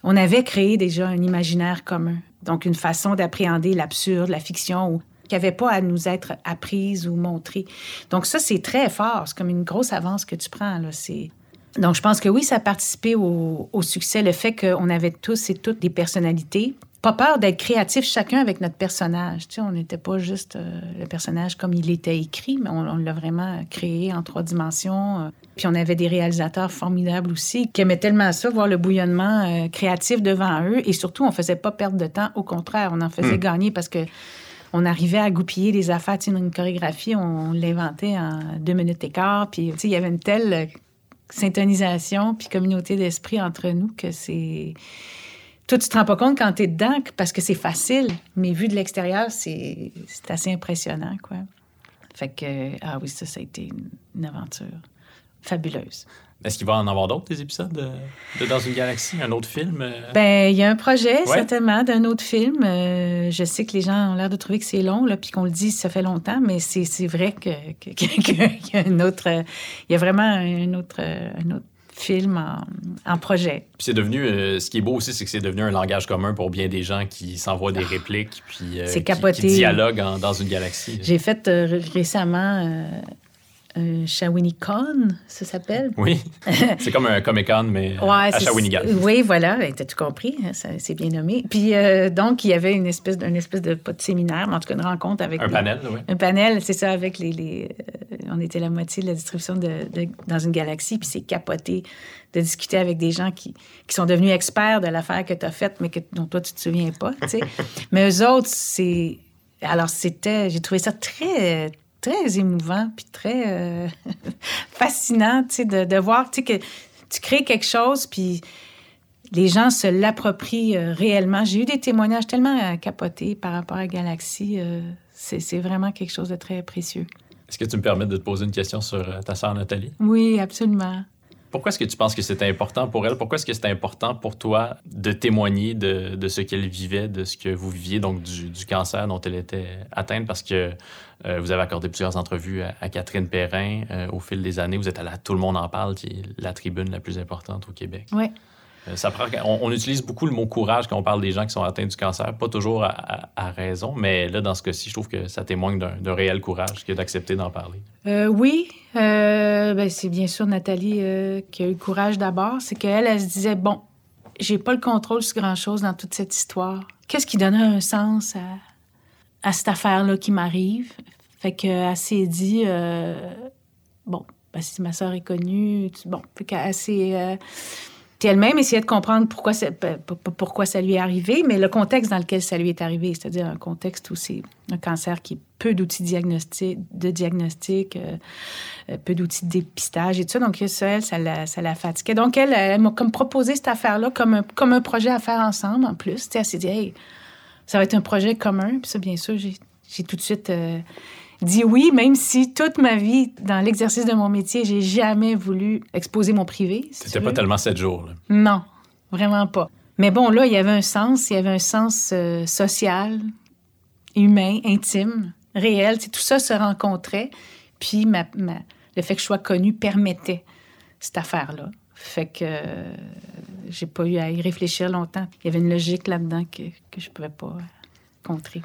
on avait créé déjà un imaginaire commun. Donc, une façon d'appréhender l'absurde, la fiction, qui n'avait pas à nous être apprise ou montrée. Donc, ça, c'est très fort. C'est comme une grosse avance que tu prends. Là. Donc, je pense que oui, ça a participé au, au succès, le fait qu'on avait tous et toutes des personnalités. Pas peur d'être créatifs chacun avec notre personnage. Tu sais, on n'était pas juste euh, le personnage comme il était écrit, mais on, on l'a vraiment créé en trois dimensions. euh. Puis on avait des réalisateurs formidables aussi qui aimaient tellement ça, voir le bouillonnement euh, créatif devant eux. Et surtout, on faisait pas perdre de temps. Au contraire, on en faisait gagner parce que on arrivait à goupiller des affaires. Tu sais, une chorégraphie, on l'inventait en deux minutes et quart. Puis, tu sais, il y avait une telle syntonisation puis communauté d'esprit entre nous que c'est... Toi, tu te rends pas compte quand tu es dedans parce que c'est facile, mais vu de l'extérieur, c'est assez impressionnant, quoi. Fait que, ah oui, ça, ça a été une, une aventure. fabuleuse. Est-ce qu'il va en avoir d'autres, des épisodes de, Dans une galaxie, un autre film? Euh? Ben, il y a un projet, certainement, d'un autre film. Euh, je sais que les gens ont l'air de trouver que c'est long, là, puis qu'on le dit, ça fait longtemps, mais c'est vrai qu'il que, y a un autre... Il y a vraiment un autre, un autre film en, projet. Puis c'est devenu, euh, ce qui est beau aussi, c'est que c'est devenu un langage commun pour bien des gens qui s'envoient des répliques, puis qui, dialoguent dans une galaxie. J'ai fait récemment un Shawinigan, ça s'appelle? Oui, c'est comme un Comic-Con, mais à Shawinigan. Oui, voilà, ben, t'as tout compris, hein, c'est bien nommé. Puis euh, donc, il y avait une espèce, de, espèce de, pas de séminaire, mais en tout cas une rencontre avec... Un panel, oui. Un panel, c'est ça, avec les... les euh, on était la moitié de la distribution de, dans une galaxie, puis c'est capoté de discuter avec des gens qui, qui sont devenus experts de l'affaire que tu as faite, mais que, dont toi, tu te souviens pas, tu sais. mais eux autres, c'est... Alors, c'était... J'ai trouvé ça très très émouvant puis très euh, fascinant, tu sais, de, de, voir, tu sais, que tu crées quelque chose puis les gens se l'approprient euh, réellement. J'ai eu des témoignages tellement euh, capotés par rapport à Galaxy. c'est vraiment quelque chose de très précieux. Est-ce que tu me permets de te poser une question sur ta sœur Nathalie? Oui, absolument. Pourquoi est-ce que tu penses que c'est important pour elle? Pourquoi est-ce que c'est important pour toi de témoigner de, de ce qu'elle vivait, de ce que vous viviez, donc du, du cancer dont elle était atteinte? Parce que euh, vous avez accordé plusieurs entrevues à, Catherine Perrin euh, au fil des années. Vous êtes à Tout le monde en parle, qui est la tribune la plus importante au Québec. Oui. Euh, ça prend, on, utilise beaucoup le mot courage quand on parle des gens qui sont atteints du cancer, pas toujours à, raison, mais là, dans ce cas-ci, je trouve que ça témoigne d'un réel courage que d'accepter d'en parler. oui, ben, c'est bien sûr Nathalie qui a eu le courage d'abord. C'est qu'elle, elle se disait, bon, j'ai pas le contrôle sur grand-chose dans toute cette histoire. Qu'est-ce qui donne un sens à, à cette affaire-là qui m'arrive. Fait qu'elle s'est dit, euh, bon, ben, si ma soeur est connue, bon, fait qu'elle s'est... Euh, elle-même essayait de comprendre pourquoi ça, lui est arrivé, mais le contexte dans lequel ça lui est arrivé, c'est-à-dire un contexte où c'est un cancer qui a peu d'outils de diagnostic, euh, peu d'outils de dépistage et tout ça. Donc, ça, elle, ça la, fatiguait. Donc, elle, elle, m'a comme proposé cette affaire-là comme un, comme un projet à faire ensemble, en plus. elle s'est dit, hey, ça va être un projet commun. Puis ça, bien sûr, j'ai tout de suite euh, dit oui, même si toute ma vie, dans l'exercice de mon métier, j'ai jamais voulu exposer mon privé. C'était pas tellement sept jours. Là. Non, vraiment pas. Mais bon, là, il y avait un sens, il y avait un sens euh, social, humain, intime, réel. tout ça se rencontrait. Puis ma, le fait que je sois connue permettait cette affaire-là. Fait que euh, j'ai pas eu à y réfléchir longtemps. Il y avait une logique là-dedans que, que je pouvais pas contrer.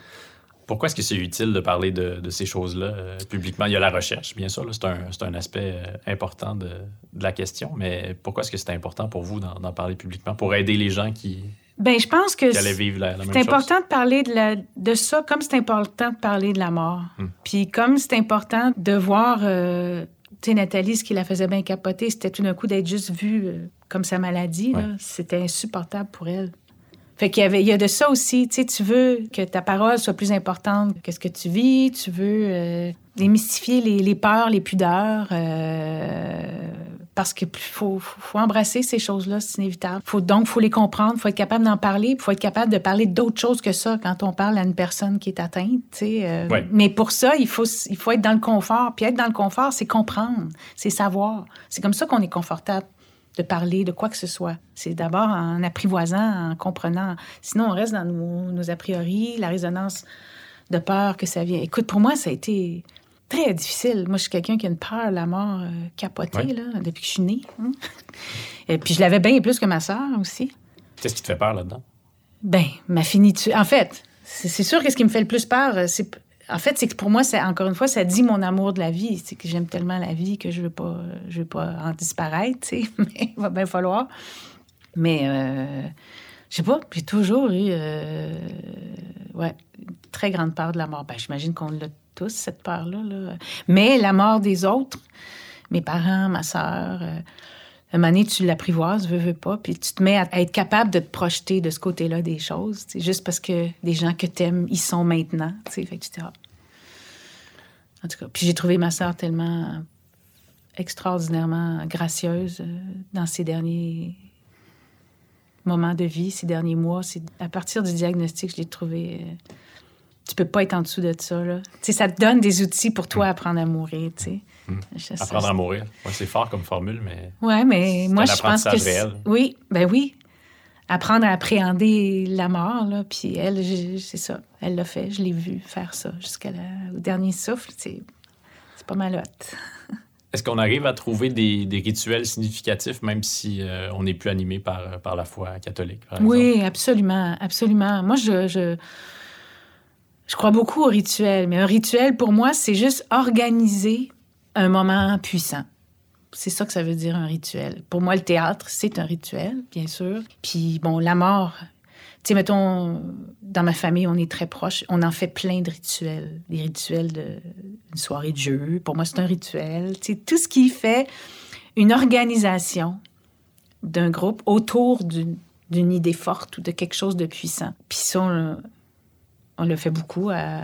Pourquoi est-ce que c'est utile de parler de, de ces choses-là euh, publiquement? Il y a la recherche, bien sûr, c'est un, un, aspect euh, important de, de, la question, mais pourquoi est-ce que c'est important pour vous d'en parler publiquement, pour aider les gens qui, ben, je pense que c'est important de parler de, la, de ça comme c'est important de parler de la mort. Hmm. Puis comme c'est important de voir tu sais, Nathalie, ce qui la faisait bien capoter, c'était tout d'un coup d'être juste vue euh, comme sa maladie. C'était insupportable pour elle. Fait qu'il y avait, il y a de ça aussi. Tu sais, tu veux que ta parole soit plus importante que ce que tu vis. Tu veux euh, démystifier les, les, peurs, les pudeurs. Euh, parce qu'il faut, faut, embrasser ces choses-là, c'est inévitable. Faut, donc, il faut les comprendre, il faut être capable d'en parler, il faut être capable de parler d'autres choses que ça quand on parle à une personne qui est atteinte. Euh, mais pour ça, il faut, il faut être dans le confort. Puis être dans le confort, c'est comprendre, c'est savoir. C'est comme ça qu'on est confortable de parler de quoi que ce soit. C'est d'abord en apprivoisant, en comprenant. Sinon, on reste dans nos, nos a priori, la résonance de peur que ça vient. Écoute, pour moi, ça a été très difficile. Moi, je suis quelqu'un qui a une peur la mort euh, capotée là, depuis que je suis née. Hein. Et puis je l'avais bien plus que ma sœur aussi. Qu'est-ce qui te fait peur là-dedans? Ben, ma finitude. En fait, c'est sûr que ce qui me fait le plus peur, euh, c'est en fait, c'est que pour moi, encore une fois, ça dit mon amour de la vie. C'est que j'aime tellement la vie que je veux veux pas en disparaître. Mais il va bien falloir. Mais euh, je sais pas, j'ai toujours eu, euh, une très grande peur de la mort. Ben, j'imagine qu'on l'a tous, cette peur-là. Mais la mort des autres, mes parents, ma sœur, euh, un moment donné, tu l'apprivoises, veux, veux pas, puis tu te mets à, être capable de te projeter de ce côté-là des choses, juste parce que des gens que tu aimes, ils sont maintenant, fait etc. En tout cas, puis j'ai trouvé ma sœur tellement extraordinairement gracieuse euh, dans ces derniers moments de vie, ces derniers mois. C'est à partir du diagnostic, je l'ai trouvée euh, tu peux pas être en dessous de ça. Là. Tu sais, ça te donne des outils pour toi apprendre à mourir. Tu Apprendre à mourir. Ouais, c'est fort comme formule, mais Ouais, mais moi, je pense que. réel. Oui, ben oui. Apprendre à appréhender la mort, là. Puis elle, c'est ça. Elle l'a fait. Je l'ai vu faire ça jusqu'au dernier souffle. C'est pas mal hot. est-ce qu'on arrive à trouver des, des rituels significatifs, même si euh, on n'est plus animé par, par la foi catholique, par? Oui, absolument, absolument. Moi, je, je, je crois beaucoup au rituel, mais un rituel, pour moi, c'est juste organiser un moment puissant. C'est ça que ça veut dire un rituel. Pour moi, le théâtre, c'est un rituel, bien sûr. Puis, bon, la mort, tu sais, mettons, dans ma famille, on est très proches. On en fait plein de rituels. Des rituels de soirée de jeu. Pour moi, c'est un rituel. Tu sais, tout ce qui fait une organisation d'un groupe autour d'une idée forte ou de quelque chose de puissant. Puis ça, on, le fait beaucoup à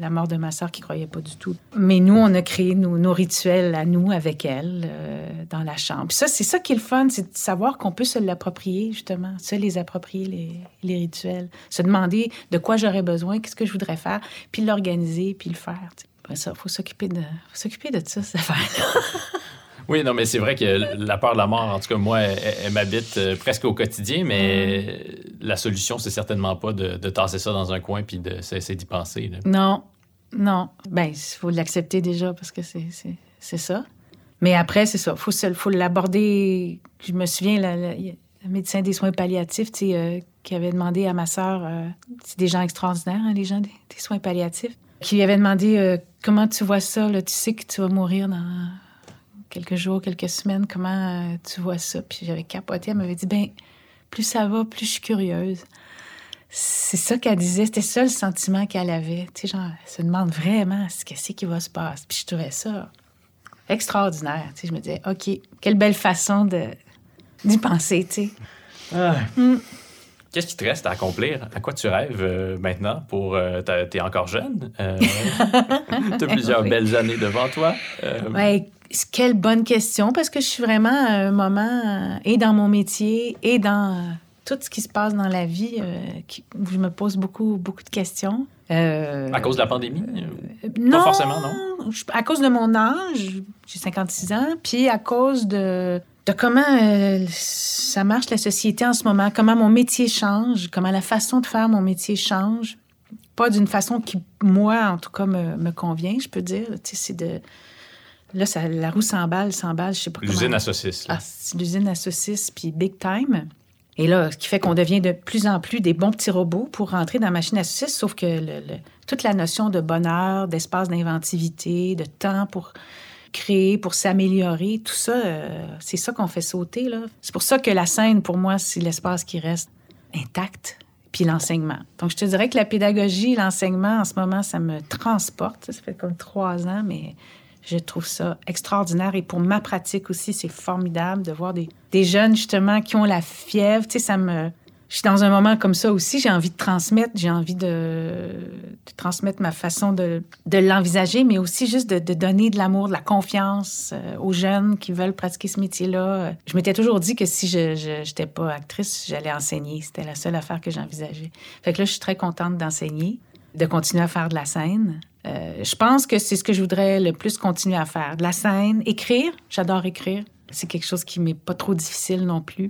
la mort de ma sœur qui croyait pas du tout. Mais nous, on a créé nos, rituels à nous avec elle euh, dans la chambre. Puis ça, c'est ça qui est le fun, c'est de savoir qu'on peut se l'approprier, justement, se les approprier, les, rituels. Se demander de quoi j'aurais besoin, qu'est-ce que je voudrais faire, puis l'organiser, puis le faire. ça, faut s'occuper de, s'occuper de ça, cette affaire-là. Oui, non, mais c'est vrai que la peur de la mort, en tout cas, moi, elle, elle m'habite euh, presque au quotidien, mais la solution, c'est certainement pas de, de tasser ça dans un coin puis de cesser d'y penser. là. Non, non. Ben, il faut l'accepter déjà parce que c'est, ça. Mais après, c'est ça. Il faut, faut l'aborder. Je me souviens, la- la- un médecin des soins palliatifs, tu sais, euh, qui avait demandé à ma sœur, euh, c'est des gens extraordinaires, hein, les gens des, des soins palliatifs, qui lui avait demandé euh, comment tu vois ça, là, tu sais que tu vas mourir dans quelques jours, quelques semaines, comment euh, tu vois ça? Puis j'avais capoté, elle m'avait dit, ben, plus ça va, plus je suis curieuse. C'est ça qu'elle disait, c'était ça le sentiment qu'elle avait. Tu sais, genre, elle se demande vraiment ce qu'est-ce qui va se passer? Puis je trouvais ça extraordinaire. Tu sais, je me disais, OK, quelle belle façon de d'y penser, tu sais. Qu'est-ce qui te reste à accomplir? À quoi tu rêves euh, maintenant pour... euh, T'es encore jeune? Euh, T'as plusieurs Oui. belles années devant toi. Euh, Ouais, quelle bonne question, parce que je suis vraiment à un moment, et dans mon métier, et dans tout ce qui se passe dans la vie, qui- où je me pose beaucoup, beaucoup de questions. À cause de la pandémie? non, forcément, non? je- À cause de mon âge, j'ai 56 ans, puis à cause de, de comment euh, ça marche la société en ce moment, comment mon métier change, comment la façon de faire mon métier change? Pas d'une façon qui, moi, en tout cas, me, me convient, je peux dire. Tu sais, c'est de... Là, ça, la roue s'emballe, s'emballe, je sais pas comment... L'usine à saucisses. là. Ah, l'usine à saucisses, puis big time. Et là, ce qui fait qu'on devient de plus en plus des bons petits robots pour rentrer dans la machine à saucisses, sauf que le- le- toute la notion de bonheur, d'espace d'inventivité, de temps pour créer, pour s'améliorer, tout ça, euh, c'est ça qu'on fait sauter. là. C'est pour ça que la scène, pour moi, c'est l'espace qui reste intact, puis l'enseignement. Donc, je te dirais que la pédagogie, l'enseignement, en ce moment, ça me transporte. Ça fait comme trois ans, mais je trouve ça extraordinaire. Et pour ma pratique aussi, c'est formidable de voir des, des jeunes, justement, qui ont la fièvre. Tu sais, ça me... Je suis dans un moment comme ça aussi. J'ai envie de transmettre, j'ai envie de, transmettre ma façon de, l'envisager, mais aussi juste de, de donner de l'amour, de la confiance euh, aux jeunes qui veulent pratiquer ce métier-là. Je m'étais toujours dit que si je n'étais pas actrice, j'allais enseigner. C'était la seule affaire que j'envisageais. Fait que là, je suis très contente d'enseigner, de continuer à faire de la scène. Euh, je pense que c'est ce que je voudrais le plus continuer à faire. De la scène, écrire. J'adore écrire. C'est quelque chose qui m'est pas trop difficile non plus.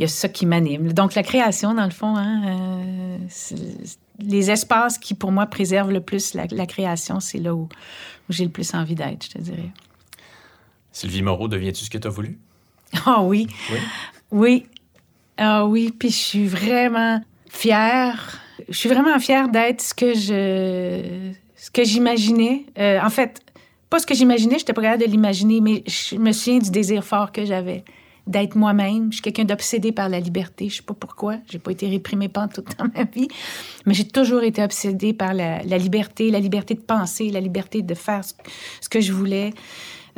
Il y a ça qui m'anime. Donc, la création, dans le fond, hein, euh, c'est- les espaces qui, pour moi, préservent le plus la, la création, c'est là où, où j'ai le plus envie d'être, je te dirais. Sylvie Moreau, deviens-tu ce que tu as voulu? Ah oui, Oui. oui. Ah oui, puis je suis vraiment fière. Je suis vraiment fière d'être ce que je ce que j'imaginais. Euh, en fait, pas ce que j'imaginais, j'étais pas capable de l'imaginer, mais je me souviens du désir fort que j'avais d'être moi-même. Je suis quelqu'un d'obsédé par la liberté. Je sais pas pourquoi. J'ai pas été réprimée pendant toute dans ma vie, mais j'ai toujours été obsédée par la, liberté, la liberté de penser, la liberté de faire ce, que je voulais.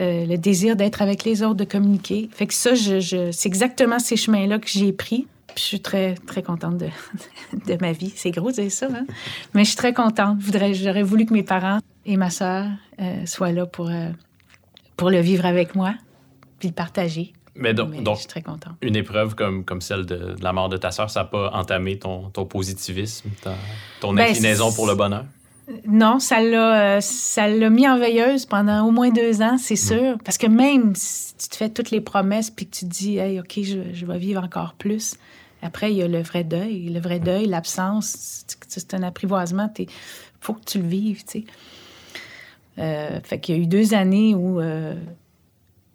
Euh, le désir d'être avec les autres, de communiquer. Fait que ça, c'est exactement ces chemins-là que j'ai pris. Puis je suis très, très contente de, de ma vie. C'est gros de dire ça, hein? Mais je suis très contente. J'aurais voulu que mes parents et ma sœur euh, soient là pour, euh, pour le vivre avec moi, puis le partager. Mais donc, Mais donc, je suis très contente. une épreuve comme, comme celle de, de la mort de ta sœur, ça n'a pas entamé ton, ton positivisme, ta- ton Ben, inclinaison pour le bonheur? Non, ça l'a, euh, ça l'a mis en veilleuse pendant au moins deux ans, c'est sûr. Parce que même si tu te fais toutes les promesses puis que tu te dis, hey, OK, je, je vais vivre encore plus, après, il y a le vrai deuil. Le vrai deuil, l'absence, c'est- c'est un apprivoisement. Il faut que tu le vives, tu sais. Euh, fait qu'il y a eu deux années où. euh,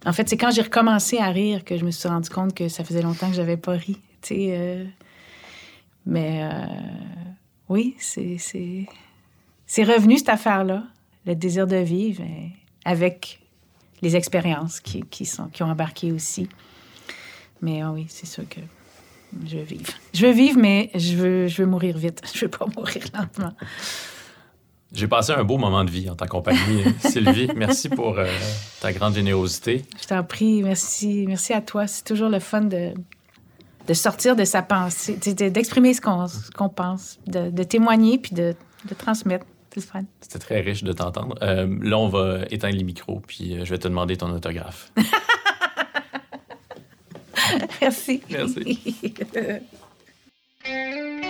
en fait, c'est quand j'ai recommencé à rire que je me suis rendu compte que ça faisait longtemps que j'avais pas ri, euh. mais euh, oui, c'est. revenu, cette affaire-là, le désir de vivre, euh, avec les expériences qui, sont, qui ont embarqué aussi. Mais ah oui, c'est sûr que je veux vivre. Je veux vivre, mais je veux, je veux mourir vite. Je veux pas mourir lentement. J'ai passé un beau moment de vie en ta compagnie, Sylvie. Merci pour euh, ta grande générosité. Je t'en prie, merci. Merci à toi. C'est toujours le fun de, de sortir de sa pensée, de- de- d'exprimer ce qu'on pense, de, de témoigner puis de, de transmettre. C'est le fun. C'était très riche de t'entendre. Euh, là, on va éteindre les micros, puis euh, je vais te demander ton autographe. Merci. Merci.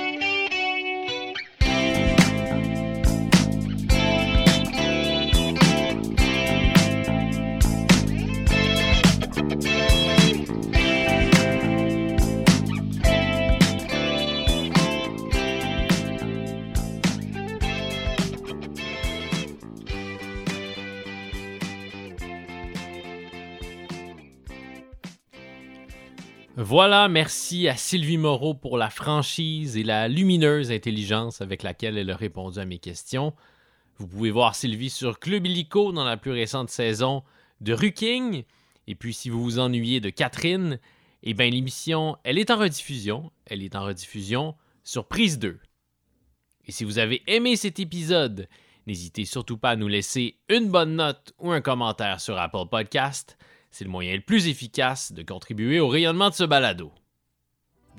Voilà, merci à Sylvie Moreau pour la franchise et la lumineuse intelligence avec laquelle elle a répondu à mes questions. Vous pouvez voir Sylvie sur Club Illico dans la plus récente saison de Ruking. Et puis, si vous vous ennuyez de Catherine, eh bien, l'émission, elle est en rediffusion. Elle est en rediffusion sur Prise 2. Et si vous avez aimé cet épisode, n'hésitez surtout pas à nous laisser une bonne note ou un commentaire sur Apple Podcast. C'est le moyen le plus efficace de contribuer au rayonnement de ce balado.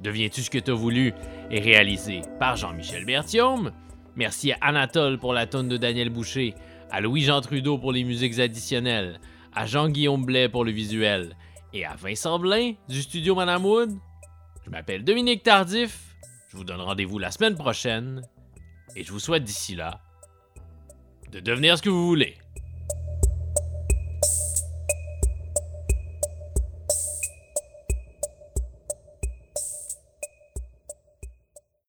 Deviens-tu ce que t'as voulu est réalisé par Jean-Michel Berthiaume? Merci à Anatole pour la tonne de Daniel Boucher, à Louis-Jean Trudeau pour les musiques additionnelles, à Jean-Guillaume Blais pour le visuel et à Vincent Blain du studio Madame Wood. Je m'appelle Dominique Tardif. Je vous donne rendez-vous la semaine prochaine et je vous souhaite d'ici là de devenir ce que vous voulez.